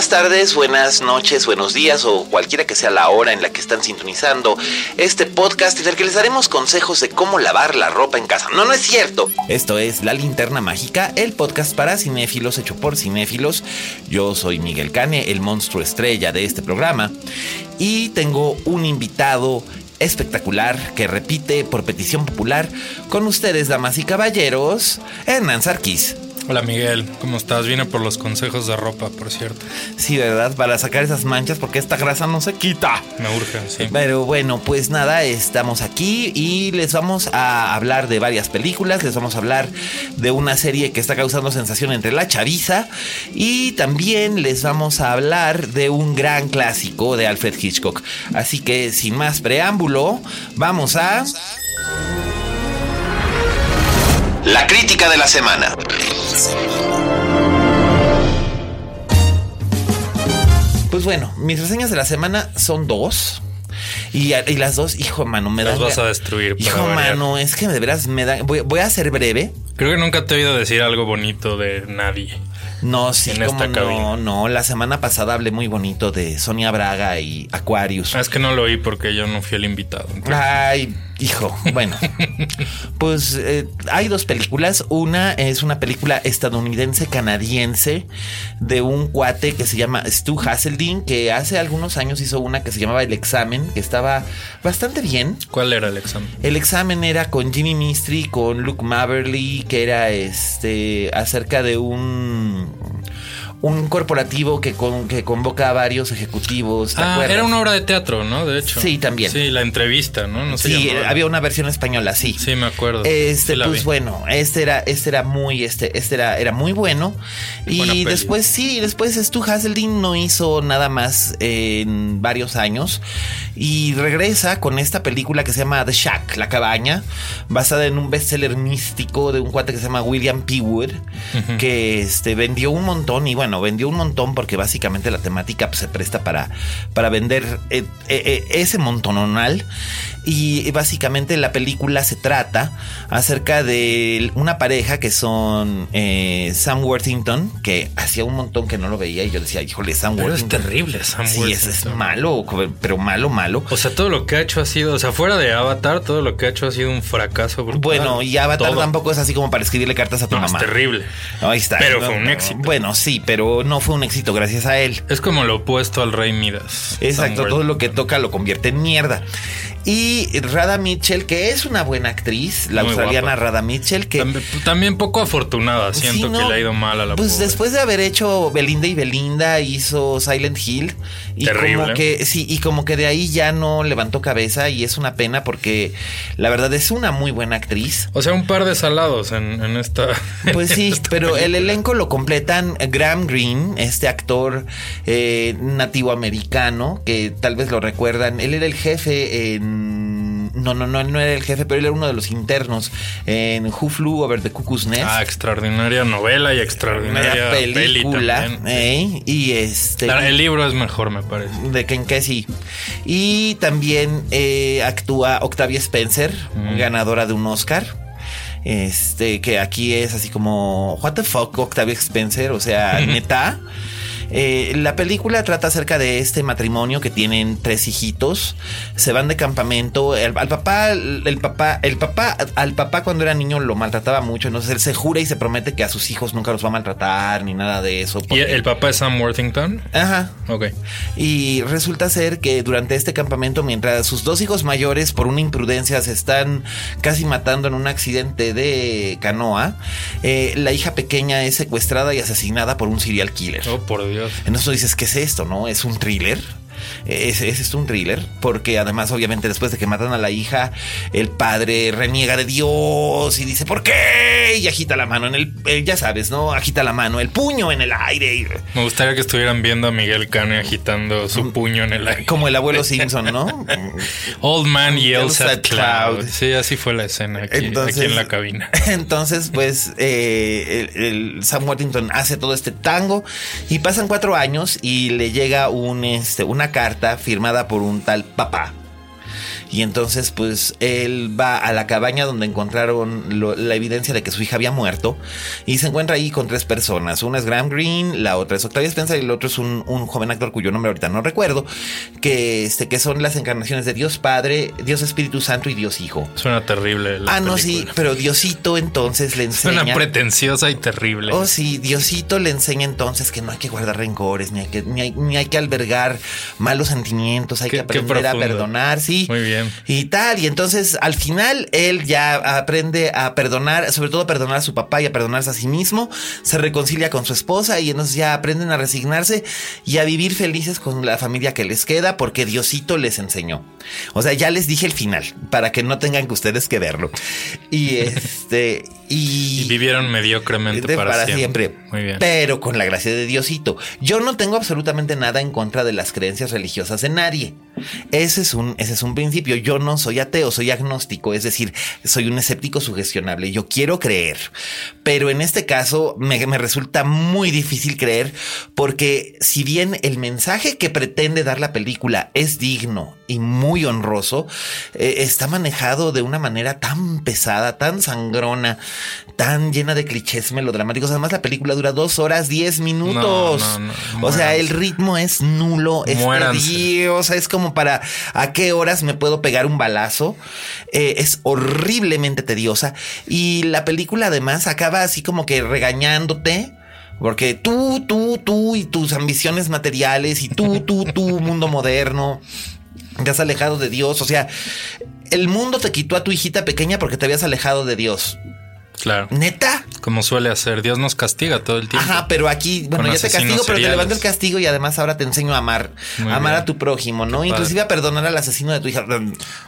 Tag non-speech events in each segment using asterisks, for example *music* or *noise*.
Buenas tardes, buenas noches, buenos días o cualquiera que sea la hora en la que están sintonizando este podcast en el que les daremos consejos de cómo lavar la ropa en casa. No, no es cierto. Esto es La Linterna Mágica, el podcast para cinéfilos hecho por cinéfilos. Yo soy Miguel Cane, el monstruo estrella de este programa, y tengo un invitado espectacular que repite por petición popular con ustedes, damas y caballeros, Hernán Sarkis. Hola Miguel, ¿cómo estás? Vine por los consejos de ropa, por cierto. Sí, ¿verdad? Para sacar esas manchas porque esta grasa no se quita. Me urge, sí. Pero bueno, pues nada, estamos aquí y les vamos a hablar de varias películas, les vamos a hablar de una serie que está causando sensación entre la chaviza y también les vamos a hablar de un gran clásico de Alfred Hitchcock. Así que sin más preámbulo, vamos a... La crítica de la semana. Pues bueno, mis reseñas de la semana son dos. Y, y las dos, hijo mano, me Las dan. vas a destruir. Hijo variar. mano, es que de veras me da. Voy, voy a ser breve. Creo que nunca te he oído decir algo bonito de nadie. No, sí, En como esta no, no. La semana pasada hablé muy bonito de Sonia Braga y Aquarius. Ah, Es que no lo oí porque yo no fui el invitado. entonces- Ay, hijo. Bueno, pues eh, hay dos películas. Una es una película estadounidense-canadiense de un cuate que se llama Stu Hasseldin, que hace algunos años hizo una que se llamaba El Examen, que estaba bastante bien. ¿Cuál era el examen? El examen era con Jimmy Mystery, con Luke Maverly, que era este acerca de un un corporativo que, con- que convoca a varios ejecutivos. ¿te Ah, acuerdas? era una obra de teatro, ¿no? De hecho. Sí, también. Sí, la entrevista, ¿no? No Sí, había una versión española, sí. Sí, me acuerdo. Este, Sí pues vi. bueno, este era, este era muy, este, este era, era muy bueno. Y después, sí, después Stu Hasseldin no hizo nada más en varios años. Y regresa con esta película que se llama The Shack, La Cabaña, basada en un bestseller místico de un cuate que se llama William P. Wood, que este, vendió un montón. Y bueno, vendió un montón porque básicamente la temática pues, se presta para, para vender eh, eh, eh, ese montononal. Y básicamente la película se trata acerca de una pareja que son eh, Sam Worthington, que hacía un montón que no lo veía y yo decía, híjole, Sam Pero es Worthington. terrible, Sam Sí, es, es Worthington. malo, pero malo, malo. O sea, todo lo que ha hecho ha sido, o sea, fuera de Avatar, todo lo que ha hecho ha sido un fracaso. brutal. Bueno, y Avatar Todo. tampoco es así como para escribirle cartas a tu No, es mamá. terrible. Ahí está. Pero No, fue un éxito. Bueno, sí, pero no fue un éxito gracias a él. Es como lo opuesto al Rey Midas. Exacto, todo lo que Worthington. toca lo convierte en mierda. Y Rada Mitchell, que es una buena actriz, la Muy australiana guapa. Rada Mitchell, que También, también poco afortunada. Siento Sí, que le ha ido mal a la Pues pobre. después de haber hecho Belinda y Belinda, hizo Silent Hill. Y Terrible. como que, sí, y como que de ahí ya no levantó cabeza. Y es una pena porque la verdad es una muy buena actriz. O sea, un par de salados en, en esta. *laughs* Pues sí, esta pero el elenco lo completan Graham Greene, este actor eh, nativo americano, que tal vez lo recuerdan. Él era el jefe en. No, no, no, no era el jefe, pero él era uno de los internos en Who Flew Over the Cuckoo's Nest. Ah, extraordinaria novela y extraordinaria película. peli. ¿eh? Y este. El libro es mejor, me parece. de Ken Kesey. Y también eh, actúa Octavia Spencer, Mm. ganadora de un Oscar. Este, que aquí es así como, what the fuck, Octavia Spencer, o sea, *laughs* neta. Eh, la película trata acerca de este matrimonio que tienen tres hijitos. Se van de campamento. El, al papá, el, papá, el papá, al papá cuando era niño lo maltrataba mucho. Entonces él se jura y se promete que a sus hijos nunca los va a maltratar ni nada de eso. ¿Y el papá es Sam Worthington? Ajá. Ok. Y resulta ser que durante este campamento, mientras sus dos hijos mayores, por una imprudencia, se están casi matando en un accidente de canoa, eh, la hija pequeña es secuestrada y asesinada por un serial killer. Oh, por Dios. Entonces tú dices, ¿qué es esto? ¿No? ¿Es un thriller? Es, es un thriller, porque además, obviamente, después de que matan a la hija, el padre reniega de Dios y dice, ¿por qué? Y agita la mano en el, ya sabes, ¿no? Agita la mano, el puño en el aire. y- Me gustaría que estuvieran viendo a Miguel Cane agitando su puño en el aire. como el abuelo Simpson, ¿no? *laughs* Old man yells at cloud. cloud. Sí, así fue la escena aquí, Entonces- aquí en la cabina. *laughs* Entonces, pues, eh, el, el Sam Worthington hace todo este tango y pasan cuatro años y le llega un, este, una carta firmada por un tal papá. Y entonces, pues, él va a la cabaña donde encontraron lo- la evidencia de que su hija había muerto y se encuentra ahí con tres personas. Una es Graham Greene, la otra es Octavia Spencer y el otro es un, un joven actor cuyo nombre ahorita no recuerdo, que, este, que son las encarnaciones de Dios Padre, Dios Espíritu Santo y Dios Hijo. Suena terrible. la Ah, no, sí, pero Diosito entonces le enseña. Suena pretenciosa y terrible. Oh, sí, Diosito le enseña entonces que no hay que guardar rencores, ni hay que, ni hay, ni hay que albergar malos sentimientos, hay Qué- que aprender a perdonar, sí. Muy bien. Y tal, y entonces al final él ya aprende a perdonar, sobre todo a perdonar a su papá y a perdonarse a sí mismo, se reconcilia con su esposa y entonces ya aprenden a resignarse y a vivir felices con la familia que les queda porque Diosito les enseñó. O sea, ya les dije el final para que no tengan que ustedes que verlo. Y *laughs* este y, Y vivieron mediocremente de- para, siempre. Muy bien. Pero con la gracia de Diosito. Yo no tengo absolutamente nada en contra de las creencias religiosas de nadie. Ese es un, ese es un principio. Yo no soy ateo, soy agnóstico, es decir, soy un escéptico sugestionable. Yo quiero creer. Pero en este caso me, me resulta muy difícil creer porque si bien el mensaje que pretende dar la película es digno y muy honroso, eh, está manejado de una manera tan pesada, tan sangrona, tan llena de clichés melodramáticos. Además, la película dura dos horas, diez minutos. No, no, no, o sea, el ritmo es nulo, es tedioso, o sea, es como para a qué horas me puedo pegar un balazo. Eh, es horriblemente tediosa. Y la película además acaba así como que regañándote. Porque tú, tú, tú y tus ambiciones materiales y tú, tú, tú, mundo moderno, te has alejado de Dios. O sea, el mundo te quitó a tu hijita pequeña porque te habías alejado de Dios. Claro. ¿Neta? Como suele hacer. Dios nos castiga todo el tiempo. Ajá, pero aquí, bueno, Con ya te castigo, pero te levanto el castigo y además ahora te enseño a amar. Muy amar bien. a tu prójimo, ¿no? Qué Inclusive a perdonar al asesino de tu hija.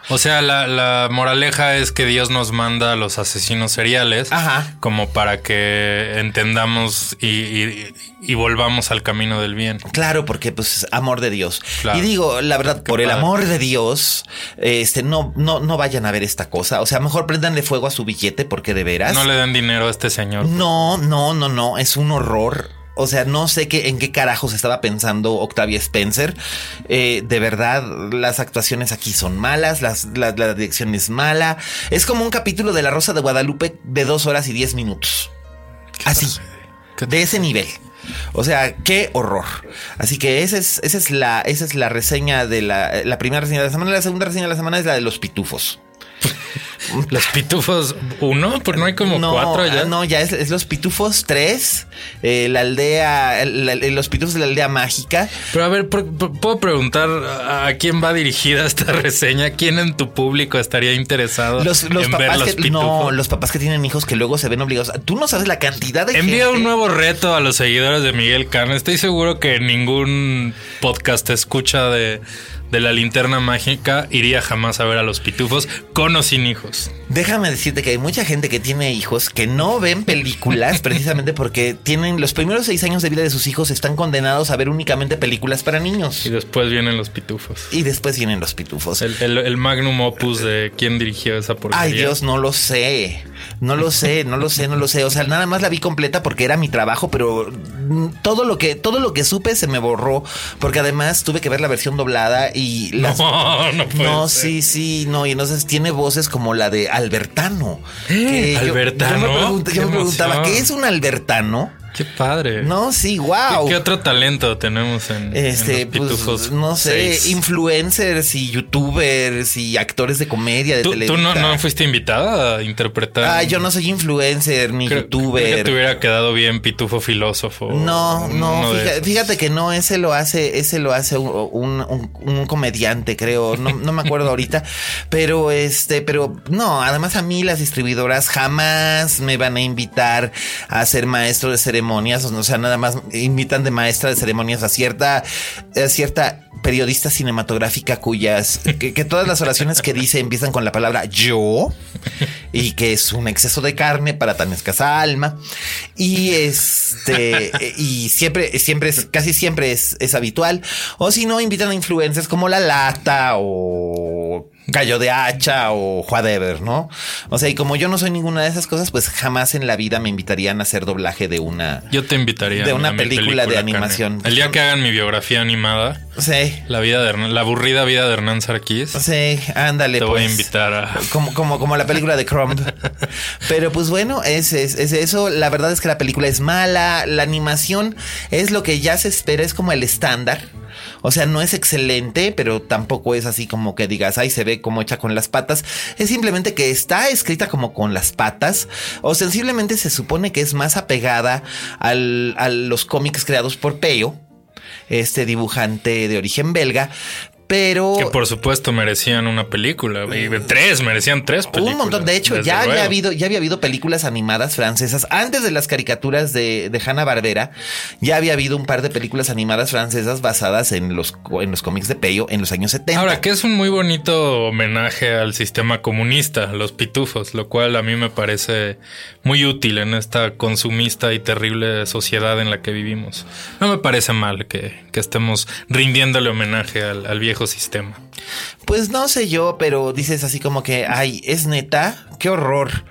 O sea, la, la moraleja es que Dios nos manda a los asesinos seriales Ajá. como para que entendamos y, y- y volvamos al camino del bien. Claro, porque pues amor de Dios. Claro. Y digo, la verdad, por el amor de Dios, este, no, no, no vayan a ver esta cosa. O sea, mejor prendanle fuego a su billete porque de veras. No le den dinero a este señor. No, no, no, no, es un horror. O sea, no sé qué, en qué carajos estaba pensando Octavia Spencer. Eh, de verdad, las actuaciones aquí son malas, las, la, la dirección es mala. Es como un capítulo de La Rosa de Guadalupe de dos horas y diez minutos. Así, de ese nivel. O sea, qué horror. Así que esa es, esa es la, esa es la reseña de la, la primera reseña de la semana. La segunda reseña de la semana es la de los pitufos. *laughs* Los pitufos uno, pues no hay como cuatro ya. ah, No, ya es, es los pitufos 3, eh, la aldea, la- los pitufos de la aldea mágica. Pero a ver, ¿puedo preguntar a quién va dirigida *laughs* esta reseña? ¿Quién en tu público estaría interesado Los, los en ver papás los que, pitufos? no, los papás que tienen hijos que luego se ven obligados. Tú no sabes la cantidad de Envía gente- un nuevo reto a los seguidores de Miguel Cano. Estoy seguro que ningún podcast escucha de, de la linterna mágica iría jamás a ver a los pitufos con o sin hijos. Déjame decirte que hay mucha gente que tiene hijos que no ven películas *laughs* precisamente porque tienen los primeros seis años de vida de sus hijos están condenados a ver únicamente películas para niños. Y después vienen los pitufos. Y después vienen los pitufos. El, el- el magnum opus de quién dirigió esa porquería. Ay Dios, no lo sé. No lo sé, no lo sé, no lo sé. O sea, nada más la vi completa porque era mi trabajo, pero mm, todo lo que todo lo que supe se me borró porque además tuve que ver la versión doblada y las No, no puede No, ser. sí, sí, no, y entonces tiene voces como la de Albertano. Que ¿Albertano? Yo, me, pregunt- yo ¡Qué me preguntaba! ¿qué es un Albertano? Qué padre. No, sí, wow. ¿Qué, otro talento tenemos en, este, en los pues, pitufos? no sé, influencers y youtubers y actores de comedia de ¿Tú, tú no, no fuiste invitada a interpretar? Ah, yo no soy influencer ni Creo- youtuber. creo que te hubiera quedado bien pitufo filósofo. No, no, fíjate, que no, ese lo hace, ese lo hace un, un- comediante, creo, no, no me acuerdo ahorita, *laughs* pero este, pero no, además a mí las distribuidoras jamás me van a invitar a ser maestro de ceremonias, o sea, nada más invitan de maestra de ceremonias a cierta, a cierta periodista cinematográfica cuyas, que, que todas las oraciones que dice empiezan con la palabra yo y que es un exceso de carne para tan escasa alma. Y este, y siempre, siempre es, casi siempre es, es habitual. O si no, invitan a influencers como La Lata o Gallo de Hacha o whatever, ¿no? O sea, y como yo no soy ninguna de esas cosas, pues jamás en la vida me invitarían a hacer doblaje de una. Yo te invitaría. De una película de Carne. animación. El día que hagan mi biografía animada, La vida de Hernán- la aburrida vida de Hernán Sarkis, sí, ándale. te voy a pues. invitar a. Como, como, como la película de Crumb. *laughs* Pero pues bueno, es, es, es eso. La verdad es que la película es mala. La animación es lo que ya se espera, es como el estándar. O sea, no es excelente, pero tampoco es así como que digas, ay, se ve como hecha con las patas. Es simplemente que está escrita como con las patas. O sensiblemente se supone que es más apegada al, a los cómics creados por Peyo, este dibujante de origen belga. Pero Que por supuesto merecían una película. y Tres, merecían tres películas. un montón. De hecho, ya había habido, ya había habido películas animadas francesas antes de las caricaturas de, de Hanna Barbera. Ya había habido un par de películas animadas francesas basadas en los, en los cómics de Peyo en los años 70. Ahora, que es un muy bonito homenaje al sistema comunista, los pitufos, lo cual a mí me parece muy útil en esta consumista y terrible sociedad en la que vivimos. No me parece mal que, que estemos rindiéndole homenaje al, al viejo sistema. Pues no sé yo, pero dices así como que, ay, es neta, qué horror.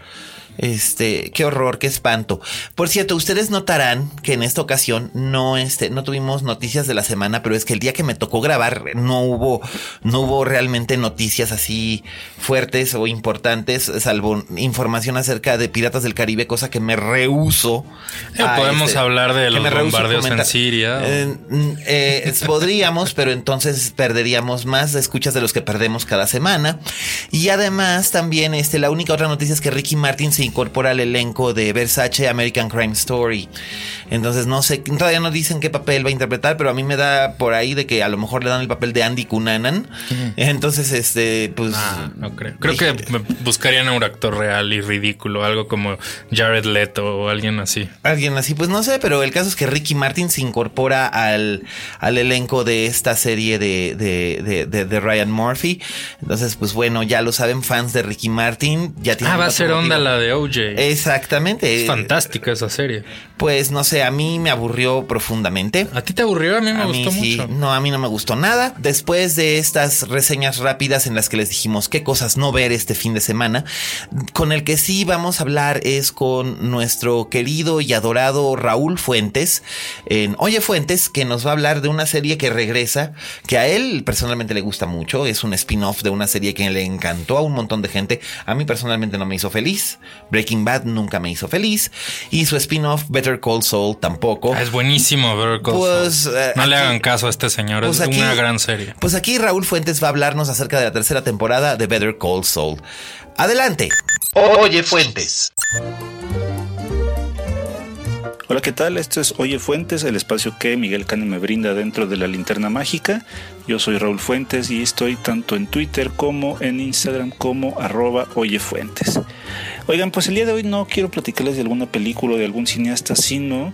Este, qué horror, qué espanto. Por cierto, ustedes notarán que en esta ocasión no, este, no tuvimos noticias de la semana, pero es que el día que me tocó grabar no hubo, no hubo realmente noticias así fuertes o importantes, salvo información acerca de Piratas del Caribe, cosa que me rehuso. Eh, podemos este, hablar de los bombardeos en. Siria. Eh, eh, podríamos, *laughs* pero entonces perderíamos más escuchas de los que perdemos cada semana. Y además también este, la única otra noticia es que Ricky Martin se incorpora al elenco de Versace American Crime Story. Entonces no sé, todavía no dicen qué papel va a interpretar, pero a mí me da por ahí de que a lo mejor le dan el papel de Andy Cunanan. Entonces, este, pues... Ah, no creo. Creo que buscarían a un actor real y ridículo, algo como Jared Leto o alguien así. Alguien así, pues no sé, pero el caso es que Ricky Martin se incorpora al, al elenco de esta serie de, de, de, de- de Ryan Murphy. Entonces, pues bueno, ya lo saben, fans de Ricky Martin. Ya tienen Ah, va a ser onda la de OJ. Exactamente. Es fantástica esa serie. Pues no sé, a mí me aburrió profundamente. ¿A ti te aburrió? A mí me A mí gustó sí, mucho. no, a mí no me gustó nada. Después de estas reseñas rápidas en las que les dijimos qué cosas no ver este fin de semana, con el que sí vamos a hablar es con nuestro querido y adorado Raúl Fuentes, en Oye Fuentes, que nos va a hablar de una serie que regresa, que a él personalmente le gusta mucho, es un spin-off de una serie que le encantó a un montón de gente. A mí personalmente no me hizo feliz. Breaking Bad nunca me hizo feliz. Y su spin-off Better Call Saul tampoco. Ah, es buenísimo Better Call Pues, Saul. eh, No le hagan caso a este señor. Pues es aquí- una gran serie. Pues aquí Raúl Fuentes va a hablarnos acerca de la tercera temporada de Better Call Saul. Adelante. Oye Fuentes. Hola, ¿qué tal? Esto es Oye Fuentes, el espacio que Miguel Cane me brinda dentro de la linterna mágica. Yo soy Raúl Fuentes y estoy tanto en Twitter como en Instagram como arroba Oye Fuentes. Oigan, pues el día de hoy no quiero platicarles de alguna película o de algún cineasta, sino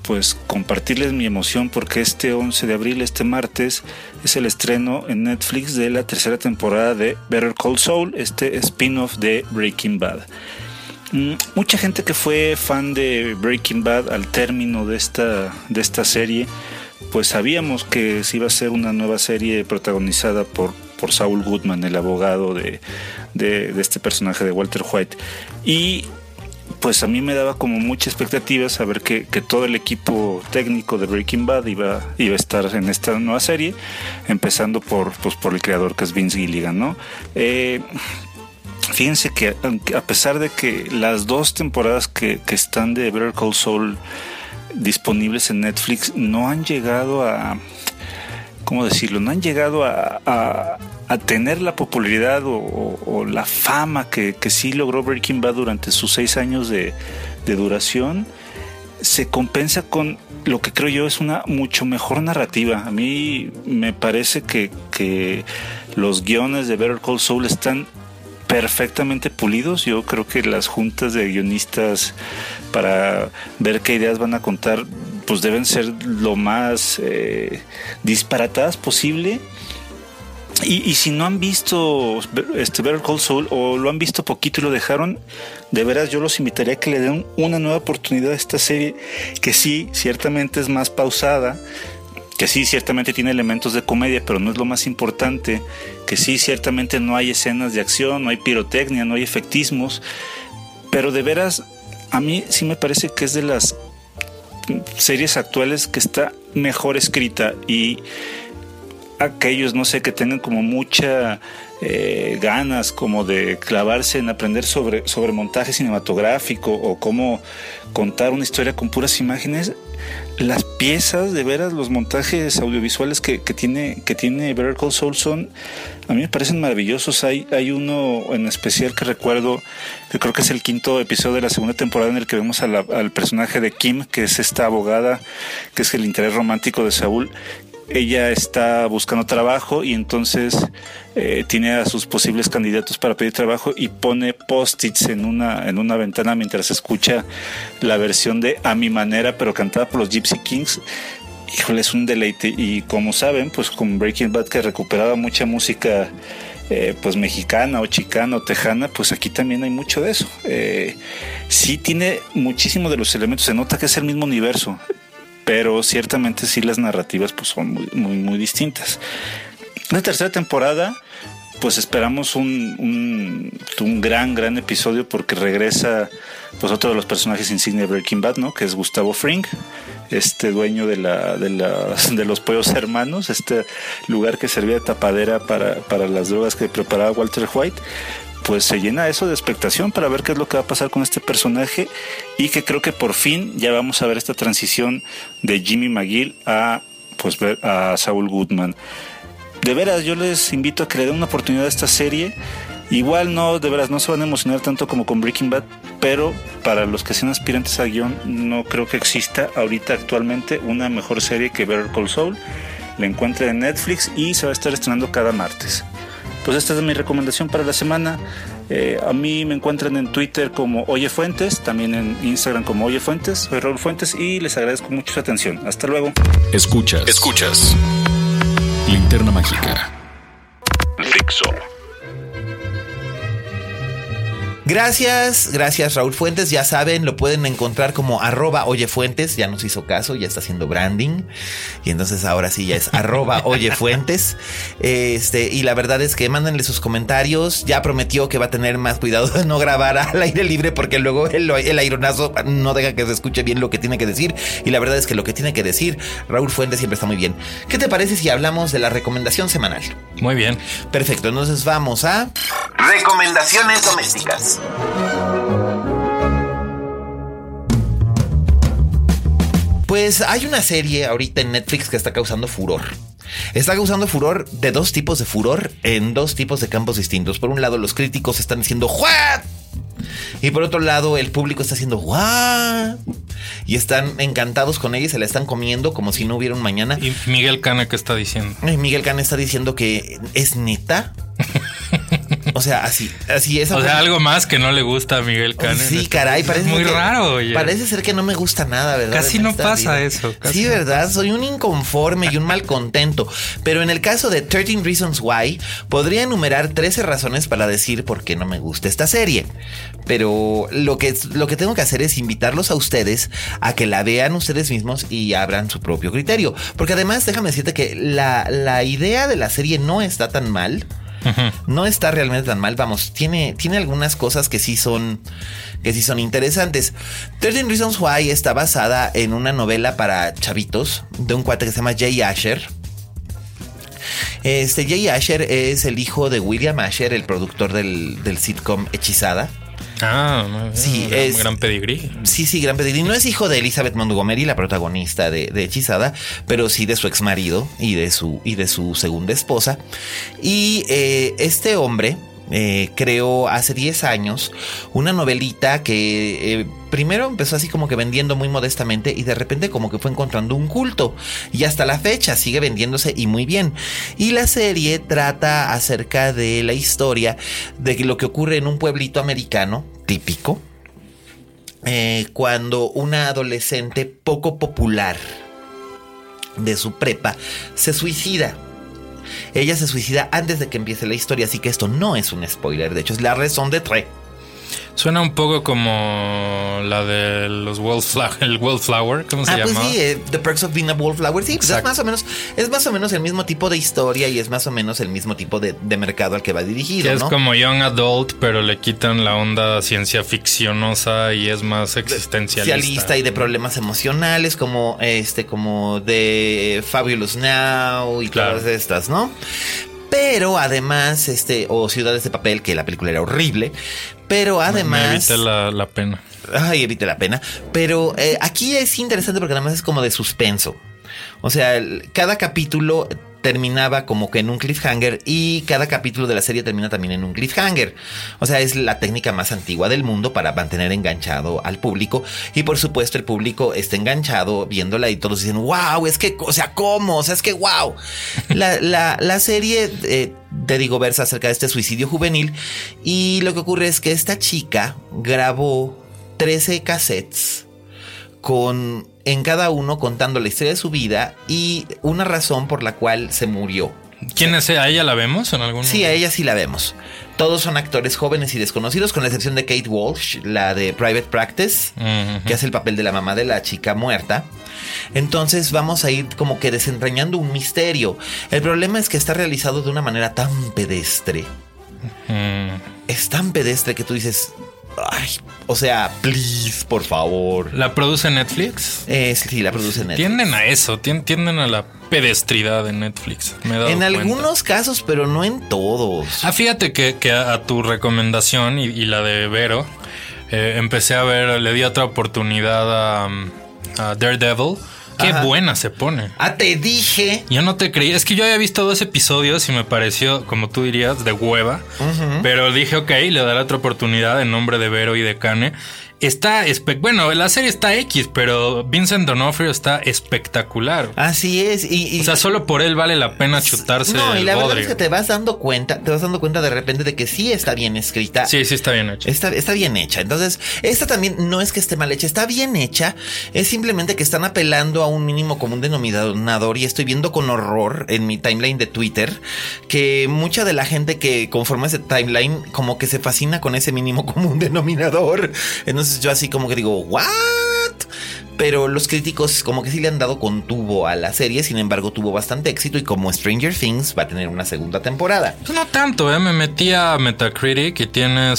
pues compartirles mi emoción porque este 11 de abril, este martes, es el estreno en Netflix de la tercera temporada de Better Call Saul, este spin-off de Breaking Bad. Mm, Mucha gente que fue fan de Breaking Bad al término de esta, de esta serie, pues sabíamos que se iba a ser una nueva serie protagonizada por, por Saul Goodman, el abogado de, de, este personaje de Walter White. Y pues a mí me daba como mucha expectativa saber que, que todo el equipo técnico de Breaking Bad iba, iba a estar en esta nueva serie, empezando por, pues, por el creador que es Vince Gilligan, ¿no? Eh, fíjense que a pesar de que las dos temporadas que, están de Better Call Saul disponibles en Netflix no han llegado a, ¿cómo decirlo? No han llegado a, a, tener la popularidad o, la fama que, sí logró Breaking Bad durante sus seis años de, de duración. Se compensa con lo que creo yo es una mucho mejor narrativa. A mí me parece que, que los guiones de Better Call Saul están perfectamente pulidos. Yo creo que las juntas de guionistas para ver qué ideas van a contar, pues deben ser lo más eh, disparatadas posible. Y, si no han visto este Better Call o lo han visto poquito y lo dejaron, de veras yo los invitaría a que le den una nueva oportunidad a esta serie que sí, ciertamente es más pausada, que sí, ciertamente tiene elementos de comedia, pero no es lo más importante, que sí, ciertamente no hay escenas de acción, no hay pirotecnia, no hay efectismos, pero de veras a mí sí me parece que es de las series actuales que está mejor escrita y aquellos, no sé, que tengan como mucha eh, ganas como de clavarse en aprender sobre, sobre montaje cinematográfico o cómo contar una historia con puras imágenes, las piezas, de veras, los montajes audiovisuales que, tiene, que tiene Better Call Saul son, a mí me parecen maravillosos. Hay, hay uno en especial que recuerdo, que creo que es el quinto episodio de la segunda temporada en el que vemos al personaje de Kim, que es esta abogada, que es el interés romántico de Saúl, ella está buscando trabajo y entonces eh, tiene a sus posibles candidatos para pedir trabajo y pone post-its en una, en una ventana mientras escucha la versión de A mi manera, pero cantada por los Gypsy Kings. Híjole, es un deleite. Y como saben, pues con Breaking Bad que recuperaba mucha música eh, pues mexicana o chicana o tejana, pues aquí también hay mucho de eso. Eh, sí tiene muchísimo de los elementos, se nota que es el mismo universo pero ciertamente sí las narrativas pues son muy, muy, muy distintas. La tercera temporada, pues esperamos un, un, gran, gran episodio porque regresa pues otro de los personajes insignia de Breaking Bad, ¿no? Que es Gustavo Fring, este dueño de, la, de, la, de los pollos hermanos, este lugar que servía de tapadera para, para las drogas que preparaba Walter White pues se llena eso de expectación para ver qué es lo que va a pasar con este personaje y que creo que por fin ya vamos a ver esta transición de Jimmy McGill a pues a Saul Goodman. De veras, yo les invito a que le den una oportunidad a esta serie. Igual no, de veras, no se van a emocionar tanto como con Breaking Bad, pero para los que sean aspirantes a guion, no creo que exista ahorita actualmente una mejor serie que Better Call Saul. La encuentren en Netflix y se va a estar estrenando cada martes pues esta es mi recomendación para la semana. Eh, a mí me encuentran en Twitter como Oye Fuentes, también en Instagram como Oye Fuentes. Soy Raúl Fuentes y les agradezco mucho su atención. Hasta luego. Escuchas. Escuchas. Linterna Mágica. Fixo. Gracias, gracias Raúl Fuentes. Ya saben, lo pueden encontrar como arroba Oye Fuentes. Ya nos hizo caso, ya está haciendo branding. Y entonces ahora sí ya es arroba *laughs* Oye Fuentes. Este, y la verdad es que mándenle sus comentarios. Ya prometió que va a tener más cuidado de no grabar al aire libre porque luego el, el aironazo no deja que se escuche bien lo que tiene que decir. Y la verdad es que lo que tiene que decir Raúl Fuentes siempre está muy bien. ¿Qué te parece si hablamos de la recomendación semanal? Muy bien. Perfecto, entonces vamos a... Recomendaciones domésticas. Pues hay una serie ahorita en Netflix que está causando furor. Está causando furor de dos tipos de furor en dos tipos de campos distintos. Por un lado, los críticos están diciendo ¿What? Y por otro lado, el público está haciendo ¿What? Y están encantados con ella y se la están comiendo como si no hubiera un mañana. ¿Y Miguel Cana qué está diciendo? Miguel Cana está diciendo que es neta. *laughs* O sea, así, así es. O sea, algo más que no le gusta a Miguel Cane. Sí, caray, parece muy raro. Oye. Parece ser que no me gusta nada, ¿verdad? Casi no pasa eso. sí, ¿verdad? Soy un inconforme y un mal contento. Pero en el caso de 13 Reasons Why, podría enumerar 13 razones para decir por qué no me gusta esta serie. Pero lo que, lo que tengo que hacer es invitarlos a ustedes a que la vean ustedes mismos y abran su propio criterio. Porque además, déjame decirte que la, la idea de la serie no está tan mal. No está realmente tan mal. Vamos, tiene, tiene algunas cosas que sí son que sí son interesantes. 13 Reasons Why está basada en una novela para chavitos de un cuate que se llama Jay Asher. Este Jay Asher es el hijo de William Asher, el productor del, del sitcom Hechizada. Ah, Sí, gran, es- gran pedigrí. Sí, sí, gran pedigrí. No es hijo de Elizabeth Montgomery, la protagonista de, de Hechizada, pero sí de su ex marido y de su, y de su segunda esposa. Y eh, este hombre eh, creó hace 10 años una novelita que eh, primero empezó así como que vendiendo muy modestamente y de repente como que fue encontrando un culto. Y hasta la fecha sigue vendiéndose y muy bien. Y la serie trata acerca de la historia de lo que ocurre en un pueblito americano típico eh, cuando una adolescente poco popular de su prepa se suicida. Ella se suicida antes de que empiece la historia, así que esto no es un spoiler, de hecho es la razón de tres. Suena un poco como la de los Wallflower, *laughs* el Wallflower, ¿cómo se Ah, pues llama? sí, eh, The Perks of Being a Wallflower, sí, pues es Exacto. más o menos, es más o menos el mismo tipo de historia y es más o menos el mismo tipo de, de mercado al que va dirigido, Que es ¿no? como Young Adult, pero le quitan la onda ciencia ficcionosa y es más existencialista. Socialista y de problemas emocionales como este como de Fabulous Now y Claro. todas estas, ¿no? Pero además este o Ciudades de papel que la película era horrible, pero Me- Me además evita la, la pena. Ay, evite la pena. Pero eh, aquí es interesante porque además es como de suspenso. O sea, el- cada capítulo terminaba como que en un cliffhanger y cada capítulo de la serie termina también en un cliffhanger. O sea, es la técnica más antigua del mundo para mantener enganchado al público y por supuesto el público está enganchado viéndola y todos dicen, wow, es que, o sea, ¿cómo? O sea, es que, wow. *laughs* La, la, la serie, eh, te digo, versa acerca de este suicidio juvenil y lo que ocurre es que esta chica grabó 13 cassettes con en cada uno contando la historia de su vida y una razón por la cual se murió. ¿Quién es? ella? ¿A ella la vemos en algún Sí, a ella sí la vemos. Todos son actores jóvenes y desconocidos, con la excepción de Kate Walsh, la de Private Practice, Ujú. que hace el papel de la mamá de la chica muerta. Entonces vamos a ir como que desentrañando un misterio. El problema es que está realizado de una manera tan pedestre. Mm. Es tan pedestre que tú dices, ay, o sea, please, por favor. ¿La produce Netflix? Eh, sí, la produce Netflix. Tienden a eso, tien- tienden a la pedestridad de Netflix. Me he dado En cuenta. algunos casos, pero no en todos. Ah, fíjate que, que a, a tu recomendación y, y la de Vero, eh, empecé a ver, le di otra oportunidad a, a Daredevil. Qué Ajá. buena se pone. Ah, te dije. Yo no te creí. Es que yo había visto dos episodios y me pareció, como tú dirías, de hueva. Pero dije, ok, le daré otra oportunidad en nombre de Vero y de Kane. Está bueno, la serie está X, pero Vincent D'Onofrio está espectacular. Así es. Y, y- O sea, solo por él vale la pena chutarse No, y la verdad es que te vas dando cuenta, te vas dando cuenta de repente de que sí está bien escrita. Sí, sí está bien hecho. Está, está bien hecha. Entonces, esta también no es que esté mal hecha, está bien hecha. Es simplemente que están apelando a un mínimo común denominador y estoy viendo con horror en mi timeline de Twitter que mucha de la gente que conforma ese timeline como que se fascina con ese mínimo *laughs* común denominador. Entonces yo así como que digo, ¿what? Pero los críticos como que sí le han dado con tubo a la serie, sin embargo tuvo bastante éxito y como Stranger Things va a tener una segunda temporada. Pues no tanto, ¿eh? Me metí a Metacritic y tiene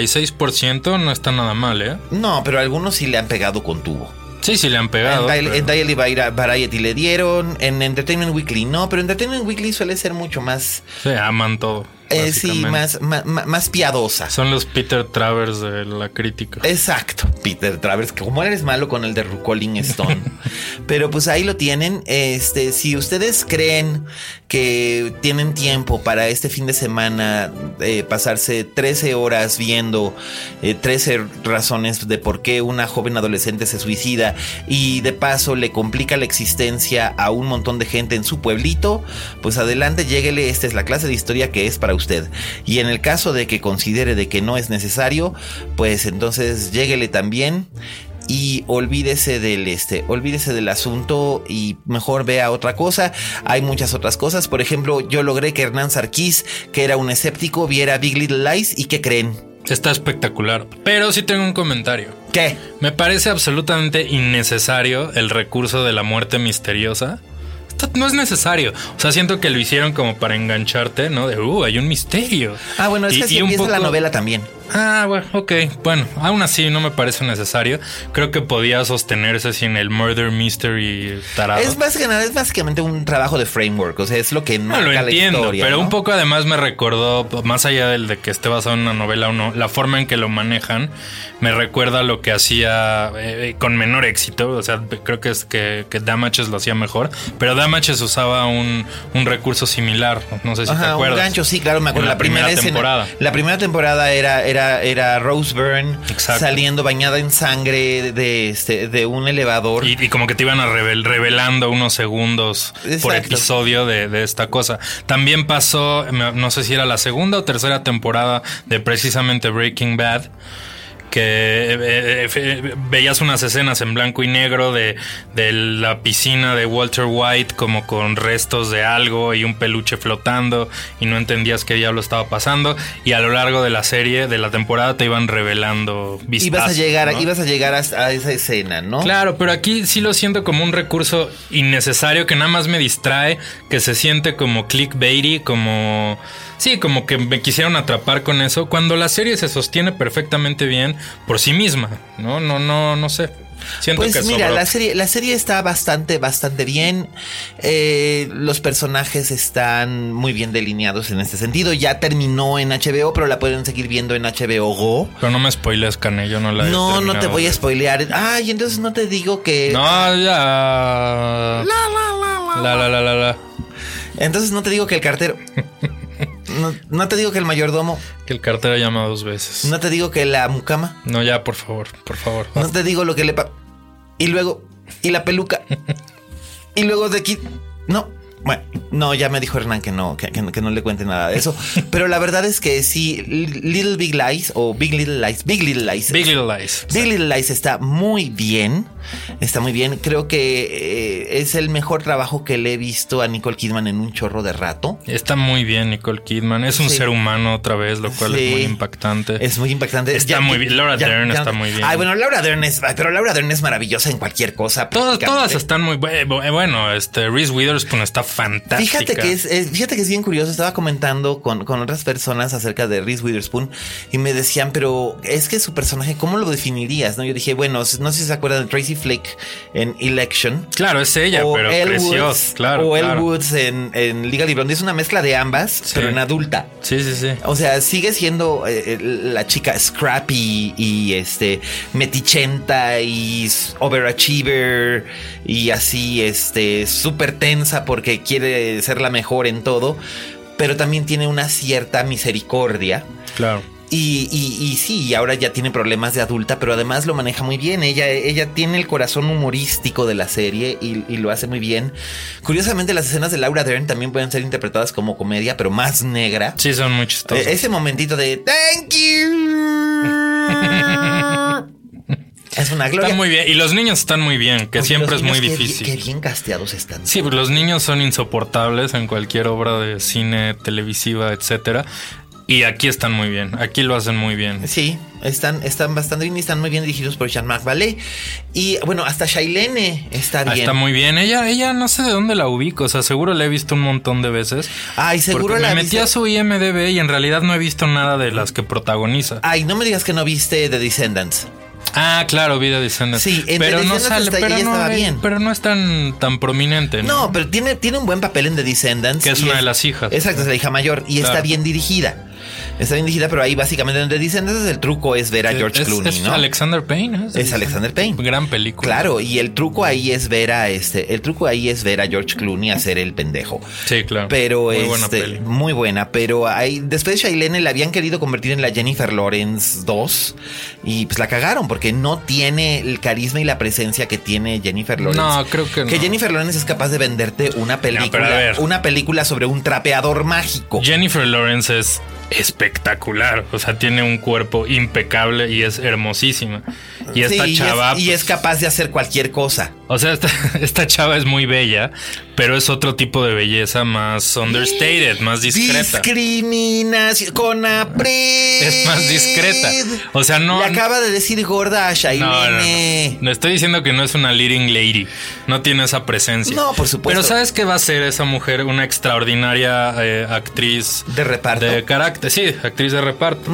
76%, no está nada mal, ¿eh? No, pero algunos sí le han pegado con tubo. Sí, sí le han pegado. en, Daily, pero- en Daily Vari- Variety le dieron, en Entertainment Weekly no, pero Entertainment Weekly suele ser mucho más, Sí, aman todo. Eh, sí, más, más, piadosa. Son los Peter Travers de la crítica. Exacto, Peter Travers, que como eres malo con el de Rolling Stone. *laughs* Pero pues ahí lo tienen. Este, si ustedes creen que tienen tiempo para este fin de semana eh, pasarse 13 horas viendo eh, 13 razones de por qué una joven adolescente se suicida y de paso le complica la existencia a un montón de gente en su pueblito, pues adelante, lléguele, esta es la clase de historia que es para usted. Y en el caso de que considere de que no es necesario, pues entonces lléguele también y olvídese del este, olvídese del asunto y mejor vea otra cosa. Hay muchas otras cosas. Por ejemplo, yo logré que Hernán Sarkis, que era un escéptico, viera Big Little Lies y ¿qué creen? Está espectacular. Pero sí tengo un comentario. ¿Qué? Me parece absolutamente innecesario el recurso de la muerte misteriosa. No es necesario. O sea, siento que lo hicieron como para engancharte, ¿no? De, uh, hay un misterio. Ah, bueno, es Y- que así empieza la novela también. Ah, bueno, ok. Bueno, aún así no me parece necesario. Creo que podía sostenerse sin el murder mystery tarado. Es, más que nada, es básicamente un trabajo de framework. O sea, es lo que no marca lo la entiendo, historia, pero ¿no? un poco además me recordó, más allá del de que esté basado en una novela o no, la forma en que lo manejan me recuerda lo que hacía eh, con menor éxito. O sea, creo que es que, que Damages lo hacía mejor, pero Damages usaba un, un recurso similar. No sé si te Ajá, un acuerdas. gancho, sí, claro, me acuerdo. En la La, primera, primera escena- temporada. La primera temporada era, era, era Rose Byrne Exacto. saliendo bañada en sangre de, este, de un elevador. Y, y como que te iban a revel- revelando unos segundos por episodio de, de esta cosa. También pasó, no sé si era la segunda o tercera temporada de precisamente Breaking Bad. Que eh, eh, eh, veías unas escenas en blanco y negro de, de la piscina de Walter White como con restos de algo y un peluche flotando y no entendías qué diablo estaba pasando y a lo largo de la serie, de la temporada te iban revelando ibas a vistazos, llegar, ¿no? ibas a llegar hasta a esa escena, ¿no? Claro, pero aquí sí lo siento como un recurso innecesario que nada más me distrae, que se siente como clickbaity, como... Sí, como que me quisieron atrapar con eso, cuando la serie se sostiene perfectamente bien por sí misma, ¿no? No, no, no sé. Siento Pues que mira, sobró. la serie, la serie está bastante, bastante bien. Eh, los personajes están muy bien delineados en este sentido. Ya terminó en HBO, pero la pueden seguir viendo en HBO Go. Pero no me spoiles, Cane, yo no la he No, no te voy a spoilear. Ay, entonces no te digo que. No, ya... La, la, la, la, la. Entonces no te digo que el cartero. *laughs* No, no te digo que el mayordomo. Que el cartero llama dos veces. No te digo que la mucama. No, ya, por favor, por favor. No te digo lo que le pa. Y luego. Y la peluca. *laughs* y luego de aquí. No. Bueno, no, ya me dijo Hernán que no, que, que no- que no le cuente nada de eso. *laughs* Pero la verdad es que sí, Little Big Lies o Big Little Lies, Big Little Lies. Big Little Lies. Big Little Lies está muy bien. Está muy bien. Creo que eh, es el mejor trabajo que le he visto a Nicole Kidman en un chorro de rato. Está muy bien Nicole Kidman. Es un Sí. ser humano otra vez, lo cual Sí. es muy impactante. Es muy impactante. Está muy bien. Laura Dern está muy bien. Ay, bueno, Laura Dern es, pero Laura Dern es maravillosa en cualquier cosa. Todas, todas están muy bu- bueno. Este Reese Witherspoon está fantástica. Fíjate que es, es- fíjate que es bien curioso. Estaba comentando con, con otras personas acerca de Reese Witherspoon y me decían, pero es que su personaje, ¿cómo lo definirías? No, yo dije, bueno, no sé si se acuerdan de Tracy Flick en Election. Claro, es ella, pero Elle creció. Woods, claro. o Elle claro. Woods en, en Liga Blonde. Es una mezcla de ambas, pero en adulta. Sí, sí, sí. O sea, sigue siendo eh, la chica scrappy y este metichenta y overachiever y así este súper tensa porque quiere ser la mejor en todo, pero también tiene una cierta misericordia. Claro. Y, y, y sí, ahora ya tiene problemas de adulta, pero además lo maneja muy bien. Ella, ella tiene el corazón humorístico de la serie y, y lo hace muy bien. Curiosamente, las escenas de Laura Dern también pueden ser interpretadas como comedia, pero más negra. Sí, son muy chistosos. Eh, Ese momentito de thank you. *laughs* es una gloria. Están muy bien. Y los niños están muy bien, que Oye, siempre es muy qué difícil. Qué bien casteados están. Sí, los niños son insoportables en cualquier obra de cine, televisiva, etcétera. Y aquí están muy bien. Aquí lo hacen muy bien. Sí, están, están bastante bien y están muy bien dirigidos por Jean-Marc Vallée. Y bueno, hasta Shailene está Ah, bien. Está muy bien. Ella, ella no sé de dónde la ubico. O sea, seguro la he visto un montón de veces. Ay, seguro la me metí a su IMDB y en realidad no he visto nada de las que protagoniza. Ay, no me digas que no viste The Descendants. Ah, claro, vida Descendants. Sí, en pero no sale, pero no, estaba bien. pero no es tan, tan prominente. ¿no? No, pero tiene, tiene un buen papel en The Descendants. Que es una de las hijas. Exacto, es la hija mayor y está bien dirigida. Está bien dirigida, pero ahí básicamente en The Descendants el truco es ver a George es, Clooney, es ¿no? Alexander Payne. ¿eh? Es Alexander Payne. Gran película. Claro, y el truco ahí es ver a este, el truco ahí es ver a George Clooney hacer el pendejo. Sí, claro. Pero muy este, buena peli. muy buena, pero ahí después de Shailene la habían querido convertir en la Jennifer Lawrence 2 y pues la cagaron porque no tiene el carisma y la presencia que tiene Jennifer Lawrence. No, creo que Que no. Jennifer Lawrence es capaz de venderte una película, ver. una película sobre un trapeador mágico. Jennifer Lawrence es espectacular. O sea, tiene un cuerpo impecable y es hermosísima. Y esta Sí, y es- chava. y, pues, es, capaz de hacer cualquier cosa. O sea, esta, *laughs* esta chava es muy bella, pero es otro tipo de belleza más understated, más discreta. Discriminación con apre. Es más discreta. O sea, no. Le acaba de decir gorda a Shailene. no, no. No estoy diciendo que no es una leading lady. No tiene esa presencia. No, por supuesto. Pero ¿sabes qué va a ser esa mujer? Una extraordinaria eh, actriz De reparto. de carácter. Sí, actriz de reparto.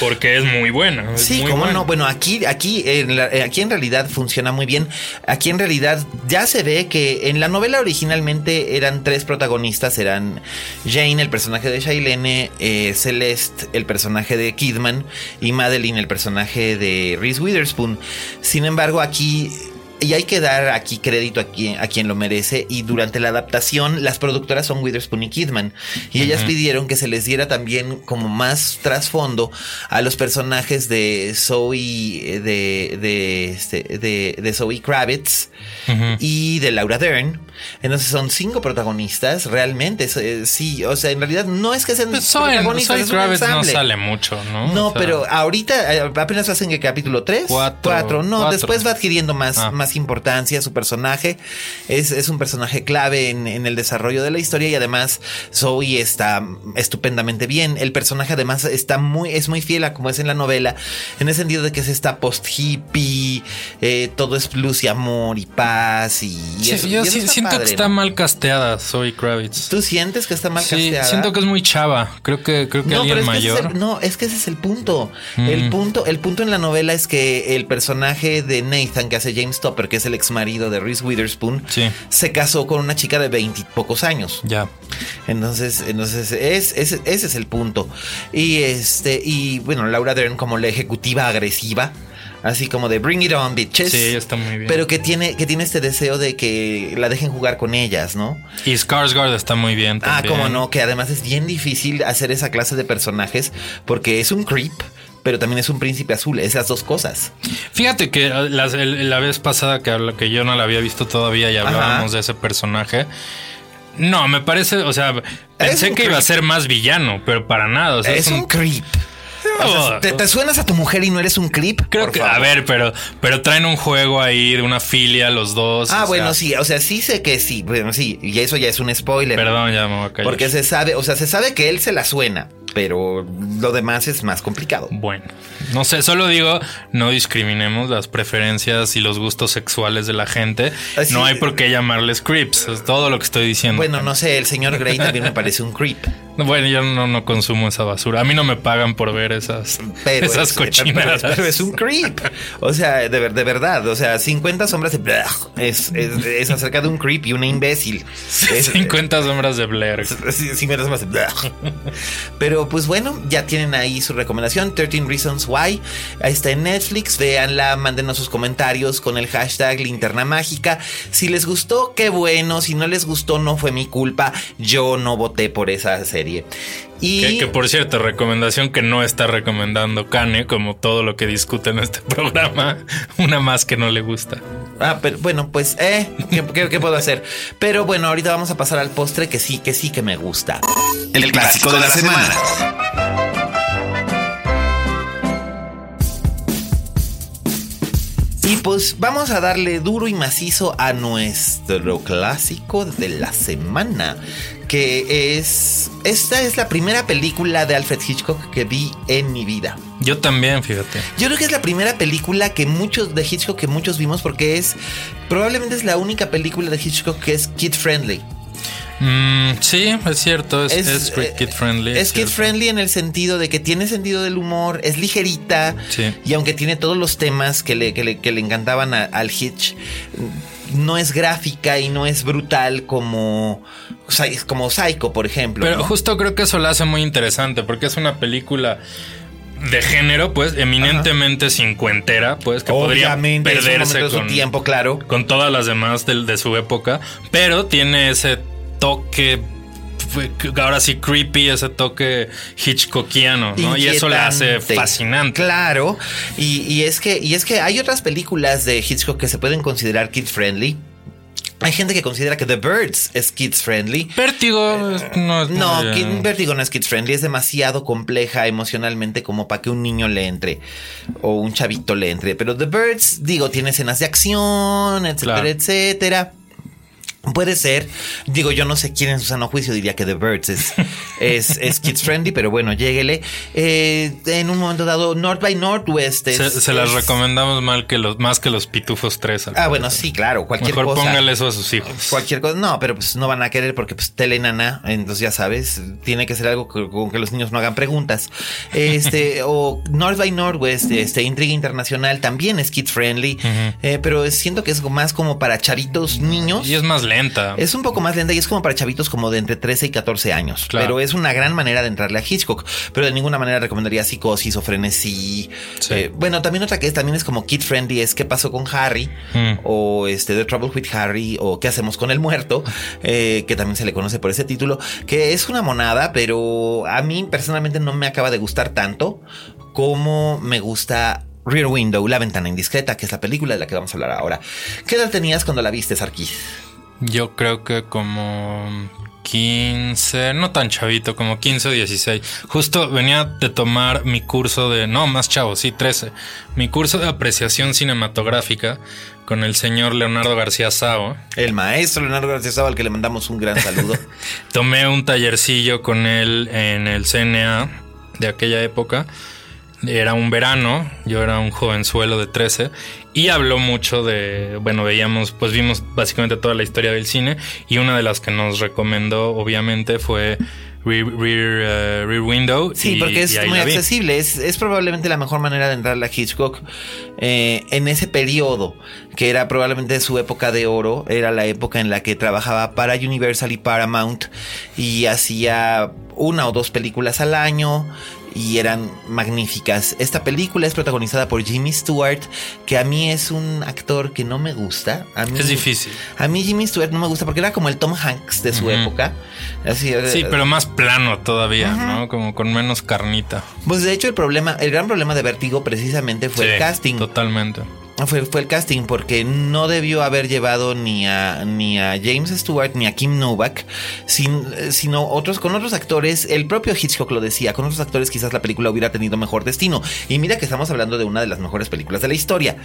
Porque es muy buena. es Sí, muy cómo buena. no. Bueno, aquí, aquí, en la- eh, aquí en realidad funciona muy bien. Aquí en realidad ya se ve que en la novela originalmente eran tres protagonistas: eran Jane, el personaje de Shailene, eh, Celeste, el personaje de Kidman, y Madeline, el personaje de Reese Witherspoon. Sin embargo, aquí. Y hay que dar aquí crédito a quien, a quien lo merece. Y durante la adaptación, las productoras son Witherspoon y Kidman. Y ellas pidieron que se les diera también como más trasfondo a los personajes de Zoe, eh, de, de, este, de, de Zoe Kravitz y de Laura Dern. Entonces son cinco protagonistas, realmente. eh, sí, o sea, en realidad no es que sean Pues Zoe, protagonistas. Es un Kravitz no sale mucho, ¿no? No, O sea, pero ahorita eh, apenas hacen que capítulo 3, Cuatro. No, Cuatro. después va adquiriendo más, Ah. más importancia su personaje. Es, es un personaje clave en, en el desarrollo de la historia y además Zoe está estupendamente bien. El personaje además está muy, es muy fiel a como es en la novela, en el sentido de que es esta post-hippie, eh, todo es luz y amor y paz y, y Sí, eso- yo y eso sí- está siento padre, que está ¿no? mal casteada Zoe Kravitz. ¿Tú sientes que está mal Sí, casteada? siento que es muy chava. Creo que, creo que alguien pero es que mayor. el- no, es que ese es el punto. El Mm. punto. El punto en la novela es que el personaje de Nathan, que hace James Topper, que es el ex marido de Reese Witherspoon, Sí. se casó con una chica de veintipocos años. Ya. Entonces, entonces es, es- ese es el punto. Y este, y bueno, Laura Dern como la ejecutiva agresiva. Así como de bring it on, bitches. Sí, ella está muy bien. Pero que tiene, que tiene este deseo de que la dejen jugar con ellas, ¿no? Y Skarsgård está muy bien Ah, también. cómo no, que además es bien difícil hacer esa clase de personajes porque es un creep, pero también es un príncipe azul, esas dos cosas. Fíjate que la vez pasada que, que yo no la había visto todavía y hablábamos de ese personaje. No, me parece, o sea, pensé que iba a ser más villano, pero para nada. O sea, es, un, creep. O sea. ¿te, te suenas a tu mujer y no eres un creep? Creo que, favor. a ver, pero, pero traen un juego ahí de una filia los dos. Ah, bueno, sea, sí, o sea, sí sé que sí, bueno, sí, y eso ya es un spoiler. Perdón, ya me voy a callar. Porque se sabe, o sea, se sabe que él se la suena, pero lo demás es más complicado. Bueno, no sé, solo digo, no discriminemos las preferencias y los gustos sexuales de la gente. Así- no hay por qué llamarles creeps, es todo lo que estoy diciendo. Bueno, no sé, el señor Grey también me parece un creep. Bueno, yo no, no consumo esa basura. A mí no me pagan por ver esas, Pero esas es, pero- cochinadas. pero es un creep. O sea, de, de verdad. O sea, 50 sombras de Blair es, es, es acerca de un creep y una imbécil. Es, *laughs* 50 sombras de Blair. Sí, 50 sombras de Blair. Pero pues bueno, ya tienen ahí su recomendación, 13 Reasons Why. Ahí está en Netflix, véanla, mándenos sus comentarios con el hashtag linterna mágica. Si les gustó, qué bueno. Si no les gustó, no fue mi culpa. Yo no voté por esa serie. Y Que, que, por cierto, recomendación que no está recomendando Kane, como todo lo que discute en este *laughs* programa, una más que no le gusta. Ah, pero bueno, pues, eh, ¿qué, qué- qué puedo hacer? Pero bueno, ahorita vamos a pasar al postre que sí, que sí que me gusta. El clásico de la semana. Y pues vamos a darle duro y macizo a nuestro clásico de la semana, que es... Esta es la primera película de Alfred Hitchcock que vi en mi vida. Yo también, fíjate. Yo creo que es la primera película que muchos de Hitchcock que muchos vimos porque es probablemente es la única película de Hitchcock que es kid friendly. Mm, sí, es cierto, es, Es, es eh, kid friendly. Es kid friendly en el sentido de que tiene sentido del humor, es ligerita. Sí. Y aunque tiene todos los temas que le, que le, que le encantaban a- al Hitch, no es gráfica y no es brutal como, como Psycho, por ejemplo. Pero ¿no? justo creo que eso la hace muy interesante, porque es una película de género, pues, eminentemente cincuentera, pues, que podría Obviamente, perderse de su con, tiempo, claro. con todas las demás de, su época, pero tiene ese toque. Ahora sí, creepy, ese toque Hitchcockiano, ¿no? Y eso la hace fascinante. Claro. Y, y es que, y es que hay otras películas de Hitchcock que se pueden considerar kid friendly. Hay gente que considera que The Birds es kids friendly. Vértigo es- no es No, Vertigo no es kids friendly, es demasiado compleja emocionalmente como para que un niño le entre o un chavito le entre. Pero The Birds, digo, tiene escenas de acción, etcétera, Claro. etcétera. Puede ser. Digo, yo no sé quién en su sano juicio diría que The Birds es, es, es kids friendly, pero bueno, lléguele. Eh, en un momento dado, North by Northwest. Es, se, las recomendamos mal que los, más que los pitufos 3. Ah, bueno, sí, claro. Cualquier Mejor cosa. póngale eso a sus hijos. Cualquier cosa. No, pero pues no van a querer porque pues telenana. Entonces ya sabes, tiene que ser algo con que los niños no hagan preguntas. Este, *laughs* o North by Northwest, este, Intriga Internacional también es kid friendly, eh, pero siento que es más como para chavitos niños. Y es más lenta. Es un poco más lenta y es como para chavitos como de entre 13 y 14 años. Claro. Pero es una gran manera de entrarle a Hitchcock. Pero de ninguna manera recomendaría psicosis o frenesí. Sí. Eh, bueno, también otra que es, también es como kid friendly es qué pasó con Harry Mm. o este The Trouble with Harry o qué hacemos con el muerto, eh, que también se le conoce por ese título, que es una monada, pero a mí personalmente no me acaba de gustar tanto como me gusta Rear Window, La Ventana Indiscreta, que es la película de la que vamos a hablar ahora. ¿Qué edad tenías cuando la viste, Sarkis? Yo creo que como 15, no tan chavito, como 15 o 16. Justo venía de tomar mi curso de, no, más chavo, sí, 13. Mi curso de apreciación cinematográfica con el señor Leonardo García Sao. El maestro Leonardo García Saba, al que le mandamos un gran saludo. *laughs* Tomé un tallercillo con él en el CNA de aquella época. Era un verano, yo era un jovenzuelo de 13 y habló mucho de, bueno, veíamos, pues vimos básicamente toda la historia del cine y una de las que nos recomendó obviamente fue Rear, Rear, eh, Rear Window. Sí, y- porque es muy accesible. Es, es probablemente la mejor manera de entrar a Hitchcock eh, en ese periodo, que era probablemente su época de oro. Era la época en la que trabajaba para Universal y Paramount y hacía una o dos películas al año. Y eran magníficas. Esta película es protagonizada por Jimmy Stewart, que a mí es un actor que no me gusta. A mí, Es difícil. A mí Jimmy Stewart no me gusta porque era como el Tom Hanks de su época. Así, Sí, pero más plano todavía, ¿no? Como con menos carnita. Pues de hecho el problema, el gran problema de Vértigo precisamente fue Sí, el casting. Totalmente. Fue, fue el casting porque no debió haber llevado ni a, ni a James Stewart ni a Kim Novak, sin, eh, sino otros con otros actores. El propio Hitchcock lo decía, con otros actores quizás la película hubiera tenido mejor destino. Y mira que estamos hablando de una de las mejores películas de la historia.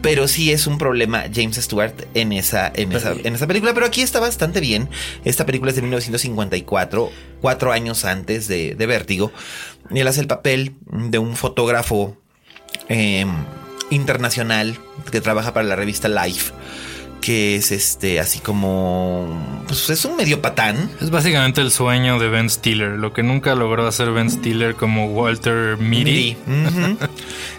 Pero sí es un problema James Stewart en esa, en esa, en esa película. Pero aquí está bastante bien. Esta película es de 1954, cuatro años antes de, de Vértigo. Y él hace el papel de un fotógrafo eh, internacional que trabaja para la revista Life, que es este así como pues es un medio patán. Es básicamente el sueño de Ben Stiller, lo que nunca logró hacer Ben Stiller como Walter Mitty. Ujú.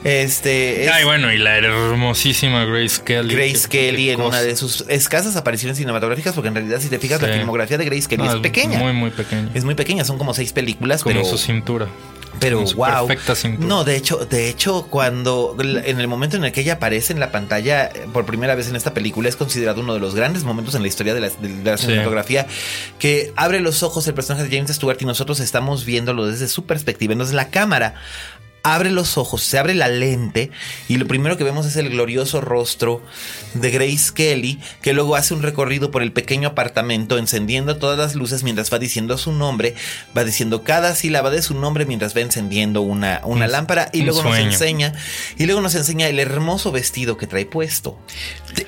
Este es Ay, bueno, y la hermosísima Grace Kelly. Grace Kelly en una de sus escasas apariciones cinematográficas, porque en realidad si te fijas la filmografía de Grace Kelly No, es pequeña. Muy, muy pequeña. Es muy pequeña, son como seis películas, como pero su cintura. Pero wow. perfecta cintura. No, de hecho, de hecho, cuando en el momento en el que ella aparece en la pantalla eh, por primera vez en esta película es considerado uno de los grandes momentos en la historia de la, de la Sí. cinematografía que abre los ojos el personaje de James Stewart y nosotros estamos viéndolo desde su perspectiva. Entonces la cámara abre los ojos, se abre la lente y lo primero que vemos es el glorioso rostro de Grace Kelly que luego hace un recorrido por el pequeño apartamento encendiendo todas las luces mientras va diciendo su nombre, va diciendo cada sílaba de su nombre mientras va encendiendo una, una Un- lámpara y un luego nos enseña y luego nos enseña el hermoso vestido que trae puesto.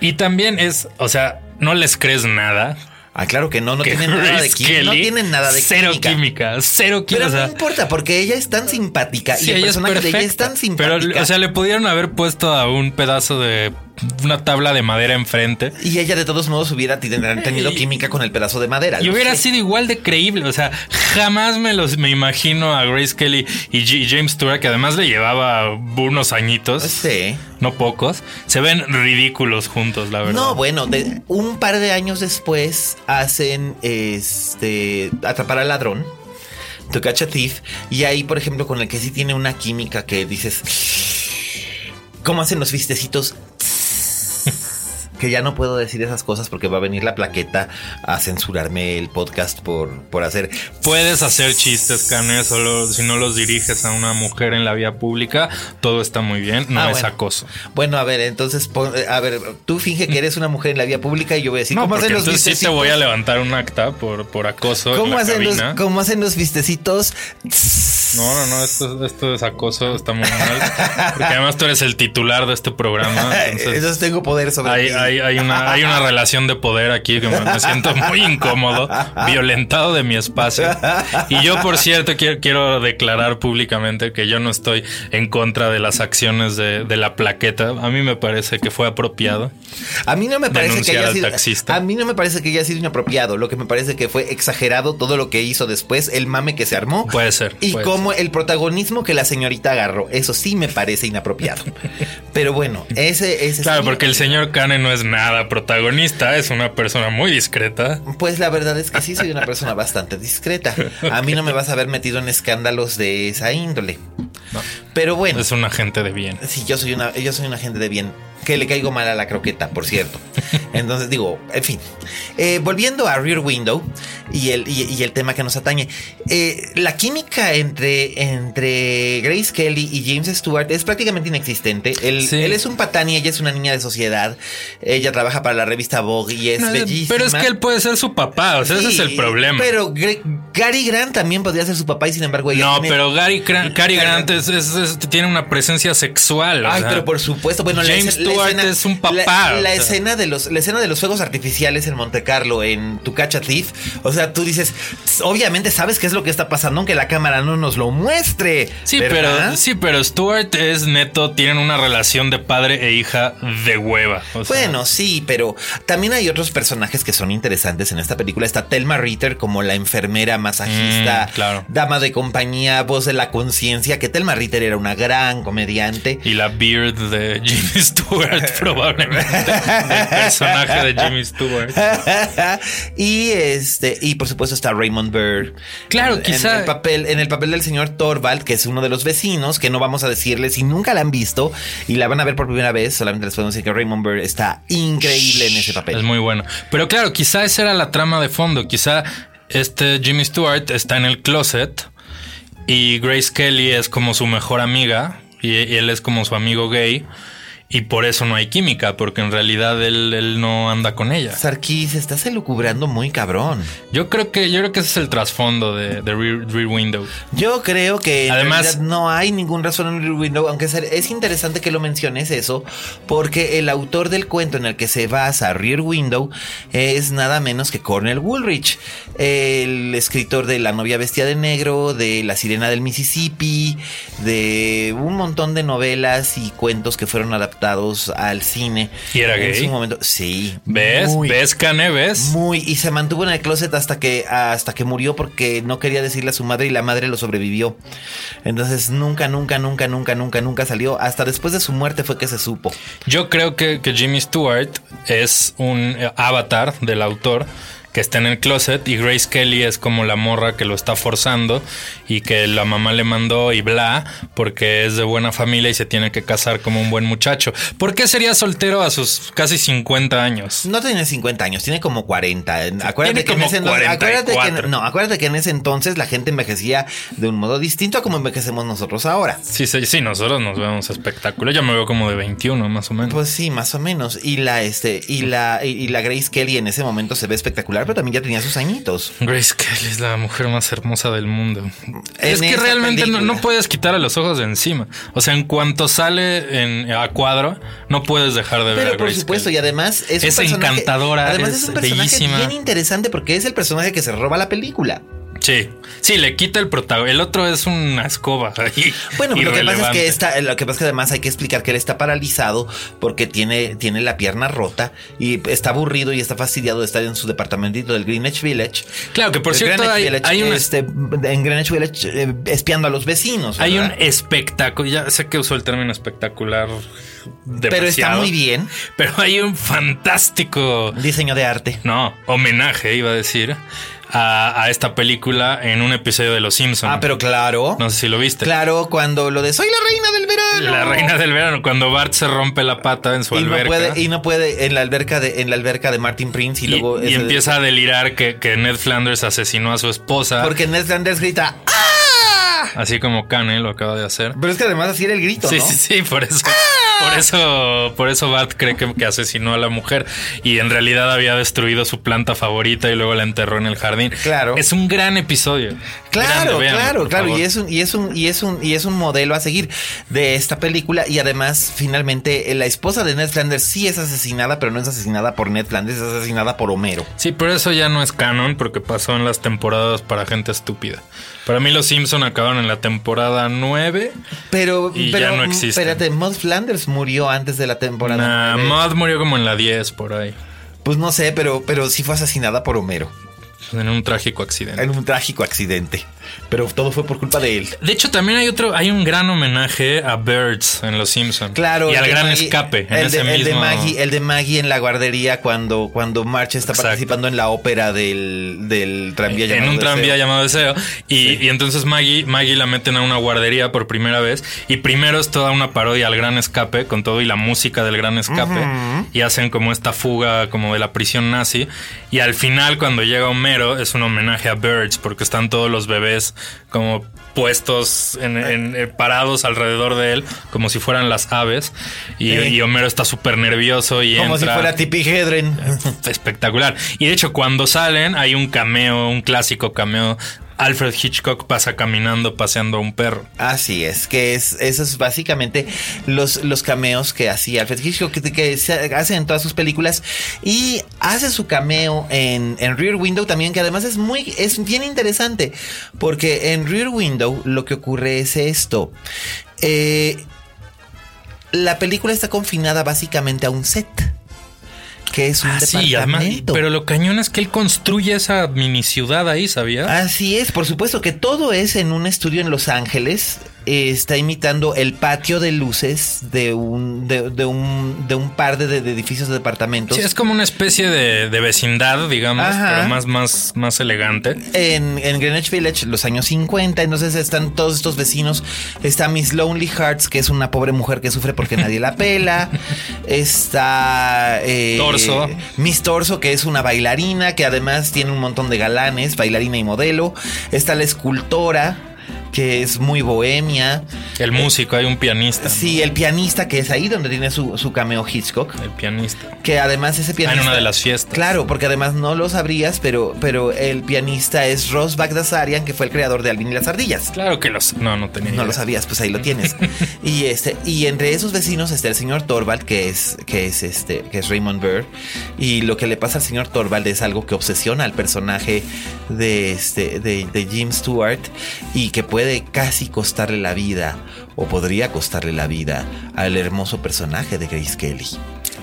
Y también es, o sea, no les crees nada. Ah, claro que no, no que tienen nada de química. No tienen nada de cero química. química. Cero química. Pero o sea, no importa, porque ella es tan simpática sí, y el ella es personaje de ella es tan simpática. Pero, o sea, le pudieron haber puesto a un pedazo de una tabla de madera enfrente. y ella de todos modos hubiera ten- tenido química con el pedazo de madera. Y hubiera sé. sido igual de creíble. O sea, jamás me los me imagino a Grace Kelly y G- James Stewart, que además le llevaba unos añitos, Sí. no pocos. Se ven ridículos juntos, la verdad. No, bueno, de- un par de años después hacen este atrapar al ladrón. To catch a thief. Y ahí, por ejemplo, con el que sí tiene una química que dices. ¿Cómo hacen los vistecitos? Que ya no puedo decir esas cosas porque va a venir la plaqueta a censurarme el podcast por, por hacer. Puedes hacer chistes, Cane, solo si no los diriges a una mujer en la vía pública, todo está muy bien, no Ah, es bueno. acoso. Bueno, a ver, entonces, pon- a ver, tú finge que eres una mujer en la vía pública y yo voy a decir, No, ¿cómo porque hacen los entonces sí te voy a levantar un acta por, por acoso en ¿Cómo la hacen, los. ¿Cómo hacen los vistecitos? No, no, no, esto, esto es acoso, está muy mal. Porque además tú eres el titular de este programa. *laughs* Entonces, Entonces tengo poder sobre ti. Hay, hay, una, hay una relación de poder aquí que me, siento muy incómodo, violentado de mi espacio. Y yo, por cierto, quiero, quiero declarar públicamente que yo no estoy en contra de las acciones de, de la plaqueta. A mí me parece que fue apropiado. A mí no me parece que haya al sido. taxista. A mí no me parece que haya sido inapropiado. Lo que me parece que fue exagerado todo lo que hizo después, el mame que se armó. Puede ser, Y puede como el protagonismo que la señorita agarró. Eso sí me parece inapropiado. Pero bueno, ese, ese Claro, porque el señor Kane no es nada protagonista, es una persona muy discreta. Pues la verdad es que sí soy una persona *laughs* bastante discreta. A mí no me vas a ver metido en escándalos de esa índole. Pero bueno. Es un agente de bien. Sí, yo soy una, yo soy una gente de bien. Que le caigo mal a la croqueta, por cierto. *laughs* Entonces digo, en fin. Eh, volviendo a Rear Window y el, y, y el tema que nos atañe. eh, la química entre, entre Grace Kelly y James Stewart es prácticamente inexistente. Él, Sí. él es un patán y ella es una niña de sociedad. Ella trabaja para la revista Vogue y es No, bellísima. pero es que él puede ser su papá, o sea, ese es el problema. Pero Gre- Gary Grant también podría ser su papá y sin embargo ella no, tiene- pero Gary, Cra- Cary Grant es- es- es- tiene una presencia sexual. o Ay, sea. pero por supuesto, bueno, James la Stewart escena- es un papá. La, escena de los, la escena de los fuegos artificiales en Monte Carlo, en Tu Catch a Thief. O sea, tú dices, obviamente sabes qué es lo que está pasando, aunque la cámara no nos lo muestre. Sí, ¿verdad? pero sí, pero Stewart es neto, tienen una relación de padre e hija de hueva. o sea, Bueno, sí, pero también hay otros personajes que son interesantes en esta película. Está Thelma Ritter como la enfermera masajista, Mm, claro. dama de compañía, voz de la conciencia, que Thelma Ritter era una gran comediante. y la beard de Jimmy Stewart, *laughs* probablemente. el personaje de Jimmy Stewart. *laughs* y este y por supuesto está Raymond Burr Claro, en, quizá- en el papel en el papel del señor Torvald que es uno de los vecinos que no vamos a decirles si nunca la han visto y la van a ver por primera vez solamente les podemos decir que Raymond Burr está increíble en ese papel Es muy bueno. Pero claro, quizá esa era la trama de fondo. Quizá este Jimmy Stewart está en el closet y Grace Kelly es como su mejor amiga y, y él es como su amigo gay. Y por eso no hay química, porque en realidad él, él no anda con ella. Sarkis estás elucubrando muy cabrón Yo creo que, yo creo que ese es el trasfondo de, de Rear, Rear Window. yo creo que en Además- realidad no hay ningún razón en Rear Window, aunque es- es interesante que lo menciones eso, porque el autor del cuento en el que se basa Rear Window es nada menos que Cornell Woolrich, el escritor de La novia vestida de negro, de La sirena del Mississippi, de un montón de novelas y cuentos que fueron adaptados al cine. ¿Y era en gay? su momento. Sí. ¿Ves? muy, ¿Ves, Cane? ¿Ves? muy, y se mantuvo en el closet hasta que, hasta que murió porque no quería decirle a su madre y la madre lo sobrevivió. Entonces nunca, nunca, nunca, nunca, nunca, nunca salió. Hasta después de su muerte fue que se supo. Yo creo que, que Jimmy Stewart es un eh, avatar del autor que está en el closet y Grace Kelly es como la morra que lo está forzando y que la mamá le mandó y bla porque es de buena familia y se tiene que casar como un buen muchacho. ¿Por qué sería soltero a sus casi 50 años? No tiene 50 años, tiene como 40. Acuérdate Tiene que en ese entonces- acuérdate que, 44. no, acuérdate que en ese entonces la gente envejecía de un modo distinto a como envejecemos nosotros ahora. Sí, sí, sí, nosotros nos vemos espectaculares. Yo me veo como de 21 más o menos. Pues sí, más o menos. Y la este y la y, y la Grace Kelly en ese momento se ve espectacular, pero también ya tenía sus añitos. Grace Kelly es la mujer más hermosa del mundo. es que realmente no, no puedes quitarle los ojos de encima. O sea, en cuanto sale en, a cuadro, no puedes dejar de ver a por Grace supuesto, y además es, Es encantadora, Además es es, un personaje bellísima. bien interesante porque es el personaje que se roba la película. Sí, sí, le quita el protagonista. El otro es una escoba. ahí, Bueno, lo que pasa es que está, lo que pasa es que además hay que explicar que él está paralizado porque tiene, tiene la pierna rota y está aburrido y está fastidiado de estar en su departamentito del Greenwich Village. Claro, que por El cierto Greenwich hay, Village, hay una este, en Greenwich Village eh, espiando a los vecinos. Hay un espectáculo, ya sé que usó el término espectacular. Pero está demasiado, muy bien. Pero hay un fantástico, Diseño de arte. no, homenaje, iba a decir, a, a esta película en un episodio de Los Simpsons. Ah, pero claro. No sé si lo viste. Claro, cuando lo de soy la reina del verano. La reina del verano, cuando Bart se rompe la pata en su y no alberca. puede y no puede en la alberca de en la alberca de Martin Prince y, y, luego y empieza a delirar que, que Ned Flanders asesinó a su esposa. porque Ned Flanders grita ¡Ah! Así como Kane lo acaba de hacer. Pero es que además así era el grito, Sí, ¿no? sí, sí, por eso. Por eso, por eso Bart cree que, que asesinó a la mujer y en realidad había destruido su planta favorita y luego la enterró en el jardín. Claro. Es un gran episodio. Claro, claro, claro. Y es un, y es un, y es un, y es un modelo a seguir de esta película. Y además, finalmente, eh, la esposa de Ned Flanders sí es asesinada, pero no es asesinada por Ned Flanders, es asesinada por Homero. Sí, pero eso ya no es canon porque pasó en las temporadas para gente estúpida. Para mí los Simpson acabaron en la temporada 9. Pero, Y pero, ya no existe. espérate, Maud Flanders murió antes de la temporada. Nah. Maud murió como en la 10 por ahí. Pues no sé, pero, pero sí fue asesinada por Homero. En un trágico accidente. En un trágico accidente. Pero todo fue por culpa de él. De hecho, también hay otro, hay un gran homenaje a Birds en Los Simpson. Claro. Y al gran Maggie- escape. En el, ese de, el de mismo- Maggie, el de Maggie en la guardería cuando, cuando March está Exacto. participando en la ópera del, del tranvía en llamado un tranvía Deseo. llamado Deseo. Y, Sí. y entonces Maggie, Maggie la meten a una guardería por primera vez. Y primero es toda una parodia al gran escape, con todo y la música del gran escape. Y hacen como esta fuga como de la prisión nazi. Y al final, cuando llega Homero, es un homenaje a Birds, porque están todos los bebés como puestos en, en- eh, parados alrededor de él como si fueran las aves y, Sí. y Homero está súper nervioso y Como si fuera Tippi Hedren. *laughs* espectacular. Y de hecho, cuando salen, hay un cameo, un clásico cameo. Alfred Hitchcock pasa caminando, paseando a un perro. Así es, que es, eso es básicamente los, los cameos que hacía Alfred Hitchcock, que, se hace en todas sus películas. Y hace su cameo en, en Rear Window también, que además es muy, es bien interesante. Porque en Rear Window lo que ocurre es esto. Eh, la película está confinada básicamente a un set. Que es un Ah, sí, además, pero lo cañón es que él construye esa mini ciudad ahí, ¿sabías? Así es, por supuesto que todo es en un estudio en Los Ángeles. Eh, está imitando el patio de luces de un, de, de un, de un par de, de edificios de departamentos. Sí, es como una especie de, vecindad, digamos, Ajá. pero más, más, más elegante. en, en Greenwich Village, los años 50. Entonces están todos estos vecinos. Está Miss Lonely Hearts, que es una pobre mujer que sufre porque nadie la pela. *laughs* Está eh, Torso. Miss Torso, que es una bailarina, que además tiene un montón de galanes, bailarina y modelo. Está la escultora, que es muy bohemia. El músico, hay un pianista. Sí, el pianista, que es ahí donde tiene su, su cameo Hitchcock. El pianista. Que además ese Ah, pianista. en una de las fiestas. Claro, porque además no lo sabrías, pero, pero el pianista es Ross Bagdasarian, que fue el creador de Alvin y las ardillas. Claro que los. No, no tenía. No idea. lo sabías, pues ahí lo tienes. *laughs* y este, y entre esos vecinos está el señor Torvald, que es, que es este, que es Raymond Burr. Y lo que le pasa al señor Torvald es algo que obsesiona al personaje de este, de, de Jim Stewart y que puede casi costarle la vida, o podría costarle la vida, al hermoso personaje de Grace Kelly.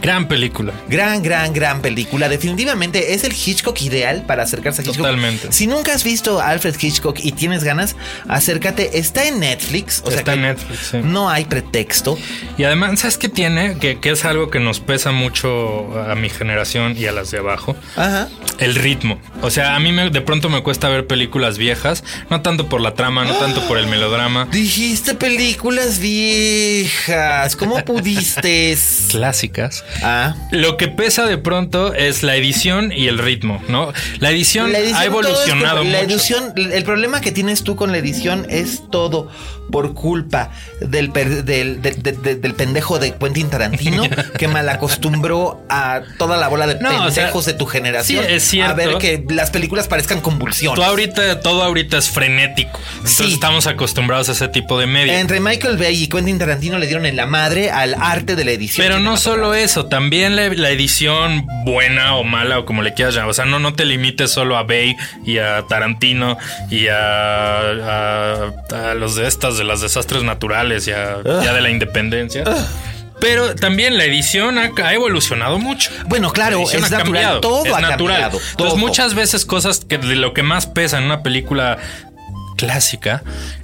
Gran película. Gran, gran, gran película. Definitivamente es el Hitchcock ideal para acercarse a Hitchcock. Totalmente. Si nunca has visto Alfred Hitchcock y tienes ganas, acércate. Está en Netflix. O sea Está en Netflix, sí. No hay pretexto. Y además, ¿sabes qué tiene? Que, que es algo que nos pesa mucho a mi generación y a las de abajo. Ajá. El ritmo. O sea, a mí me- de pronto me cuesta ver películas viejas, no tanto por la trama, no tanto por el melodrama. *gasps* Dijiste películas viejas. ¿Cómo pudiste? *laughs* Clásicas. Ah. Lo que pesa de pronto es la edición y el ritmo, ¿no? La edición, La edición, ha evolucionado es- la mucho. edición, el problema que tienes tú con la edición es todo por culpa del, per- del, del- pendejo de Quentin Tarantino *laughs* que malacostumbró a toda la bola de No, o pendejos sea, de tu generación sí, es cierto. a ver que las películas parezcan convulsiones. Todo ahorita, todo ahorita es frenético. Entonces Sí. estamos acostumbrados a ese tipo de media. Entre Michael Bay y Quentin Tarantino le dieron en la madre al arte de la edición. Pero no solo eso, también la, la edición buena o mala o como le quieras llamar. O sea, no, no te limites solo a Bay y a Tarantino y a, a- a los de estas, de las desastres naturales y a, Ah. ya de la independencia. Pero también la edición ha, ha evolucionado mucho. Bueno, claro, es natural. cambiado, Todo es ha natural. cambiado. Entonces, muchas veces cosas que de lo que más pesa en una película clásica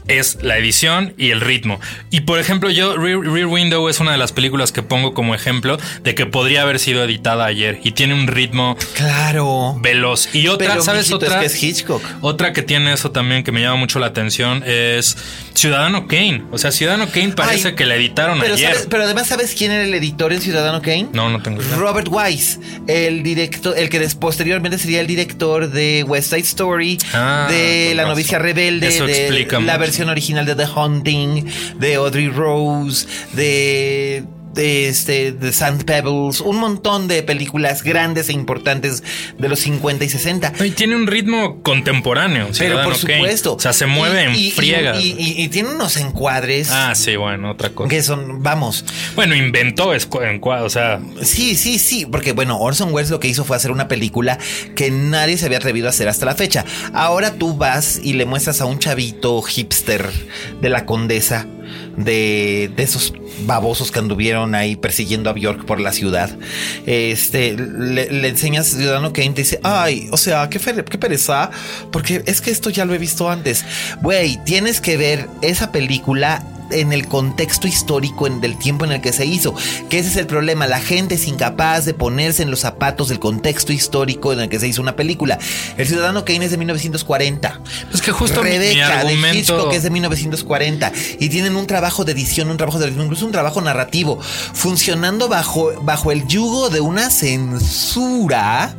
es la edición y el ritmo. Y por ejemplo, yo Rear, Rear Window es una de las películas que pongo como ejemplo de que podría haber sido editada ayer y tiene un ritmo Claro. veloz. Y otra, Pero, ¿sabes mijito, otra? es que es Hitchcock. Otra que tiene eso también que me llama mucho la atención es Ciudadano Kane. O sea, Ciudadano Kane parece Ay, que la editaron Pero, ayer. sabes- pero además, ¿sabes quién era el editor en Ciudadano Kane? No, no tengo idea. Robert Wise, el director, el que posteriormente sería el director de West Side Story, Ah, de La novicia rebelde, Eso de explica la mucho. versión original de The Hunting, de Audrey Rose, de este, The Sand Pebbles, un montón de películas grandes e importantes de los 50 y 60. Y tiene un ritmo contemporáneo. Pero por supuesto. O sea, se mueve en friega. Y, tiene unos encuadres. Ah, sí, bueno, otra cosa. Que son, vamos. Bueno, inventó encuadros, o sea. Sí, sí, sí, porque bueno, Orson Welles lo que hizo fue hacer una película que nadie se había atrevido a hacer hasta la fecha. Ahora tú vas y le muestras a un chavito hipster de la condesa de, de esos babosos que anduvieron ahí persiguiendo a Bjork por la ciudad. Este, le, enseñas a Ciudadano Kane te dice, ay, o sea, qué, qué pereza, porque es que esto ya lo he visto antes. Güey, tienes que ver esa película en el contexto histórico en, del tiempo en el que se hizo. Que ese es el problema. La gente es incapaz de ponerse en los zapatos del contexto histórico en el que se hizo una película. El Ciudadano Kane es de 1940. Es que justo Rebeca mi, de Hitchcock es de 1940. Y tienen un trabajo de edición, un trabajo de incluso un trabajo narrativo, funcionando bajo, bajo el yugo de una censura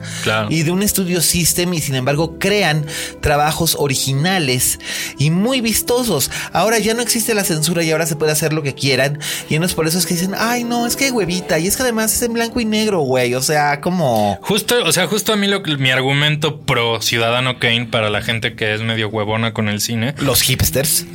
y de un estudio system y sin embargo crean trabajos originales y muy vistosos. Ahora ya no existe la censura y ahora se puede hacer lo que quieran. Y no es por eso es que dicen, ay, no, es que huevita. Y es que además es en blanco y negro, güey. O sea, como. Justo, o sea, justo a mí lo, mi argumento pro Ciudadano Kane para la gente que es medio huevona con el cine. Los hipsters.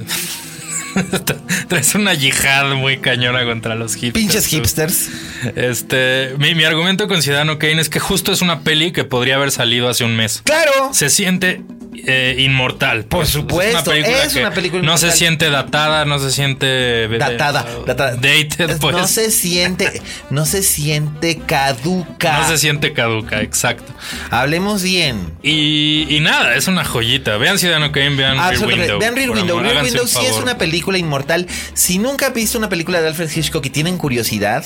*laughs* Traes una yihad muy cañona contra los hipsters. Pinches hipsters. Este, mi, mi, argumento con Ciudadano Kane es que justo es una peli que podría haber salido hace un mes. Claro. Se siente eh, inmortal. Por supuesto, es una película, No se siente datada, no se siente datada, datada. dated, pues. No se siente, no se siente caduca. No se siente caduca, exacto. Hablemos bien. Y, nada, es una joyita. Vean Ciudadano Kane, vean Rear Window. Vean Rear Window. Rear Window sí es una película inmortal. Si nunca han visto una película de Alfred Hitchcock y tienen curiosidad,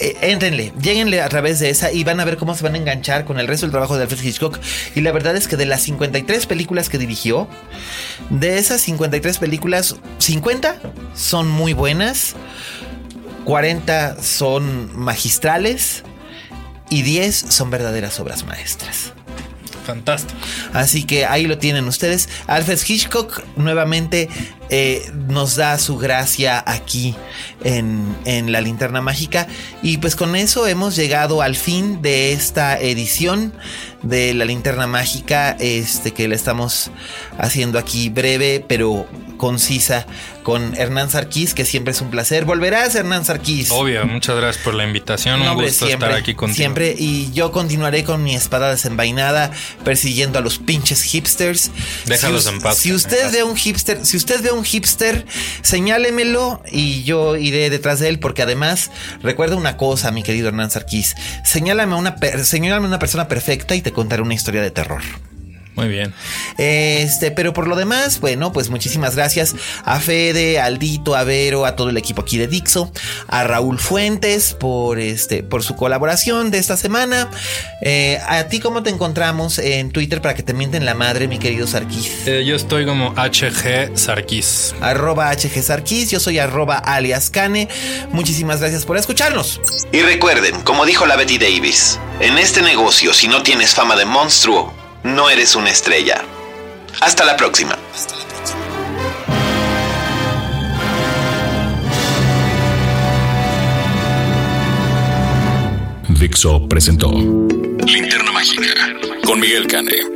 eh, éntrenle, lleguenle a través de esa y van a ver cómo se van a enganchar con el resto del trabajo de Alfred Hitchcock. Y la verdad es que de las 53 películas películas que dirigió, de esas 53 películas, 50 son muy buenas, 40 son magistrales y 10 son verdaderas obras maestras. Fantástico. Así que ahí lo tienen ustedes. Alfred Hitchcock nuevamente eh, nos da su gracia aquí en, en, la linterna mágica. Y pues con eso hemos llegado al fin de esta edición de la linterna mágica. Este que le estamos haciendo aquí breve, pero concisa con Hernán Sarquís, que siempre es un placer. Volverás, Hernán Sarquís. Obvio, muchas gracias por la invitación. un gusto estar aquí contigo. Siempre, y yo continuaré con mi espada desenvainada persiguiendo a los pinches hipsters. Déjalos si, en paz. Si usted ve a un hipster, si usted ve a un hipster, señálemelo y yo iré detrás de él, porque además, recuerda una cosa, mi querido Hernán Sarquís. Señálame a una, señálame una persona perfecta y te contaré una historia de terror. Muy bien. Este, pero por lo demás, bueno, pues muchísimas gracias a Fede, a Aldito, a Vero, a todo el equipo aquí de Dixo, a Raúl Fuentes por este, por su colaboración de esta semana. Eh, a ti, ¿cómo te encontramos en Twitter para que te mienten la madre, mi querido Sarkis? Eh, yo estoy como HG Sarkis. Arroba HG Sarkis, yo soy arroba alias Cane. Muchísimas gracias por escucharnos. Y recuerden, como dijo la Betty Davis, en este negocio, si no tienes fama de monstruo, no eres una estrella. Hasta la próxima. Dixo presentó Linterna Mágica con Miguel Cane.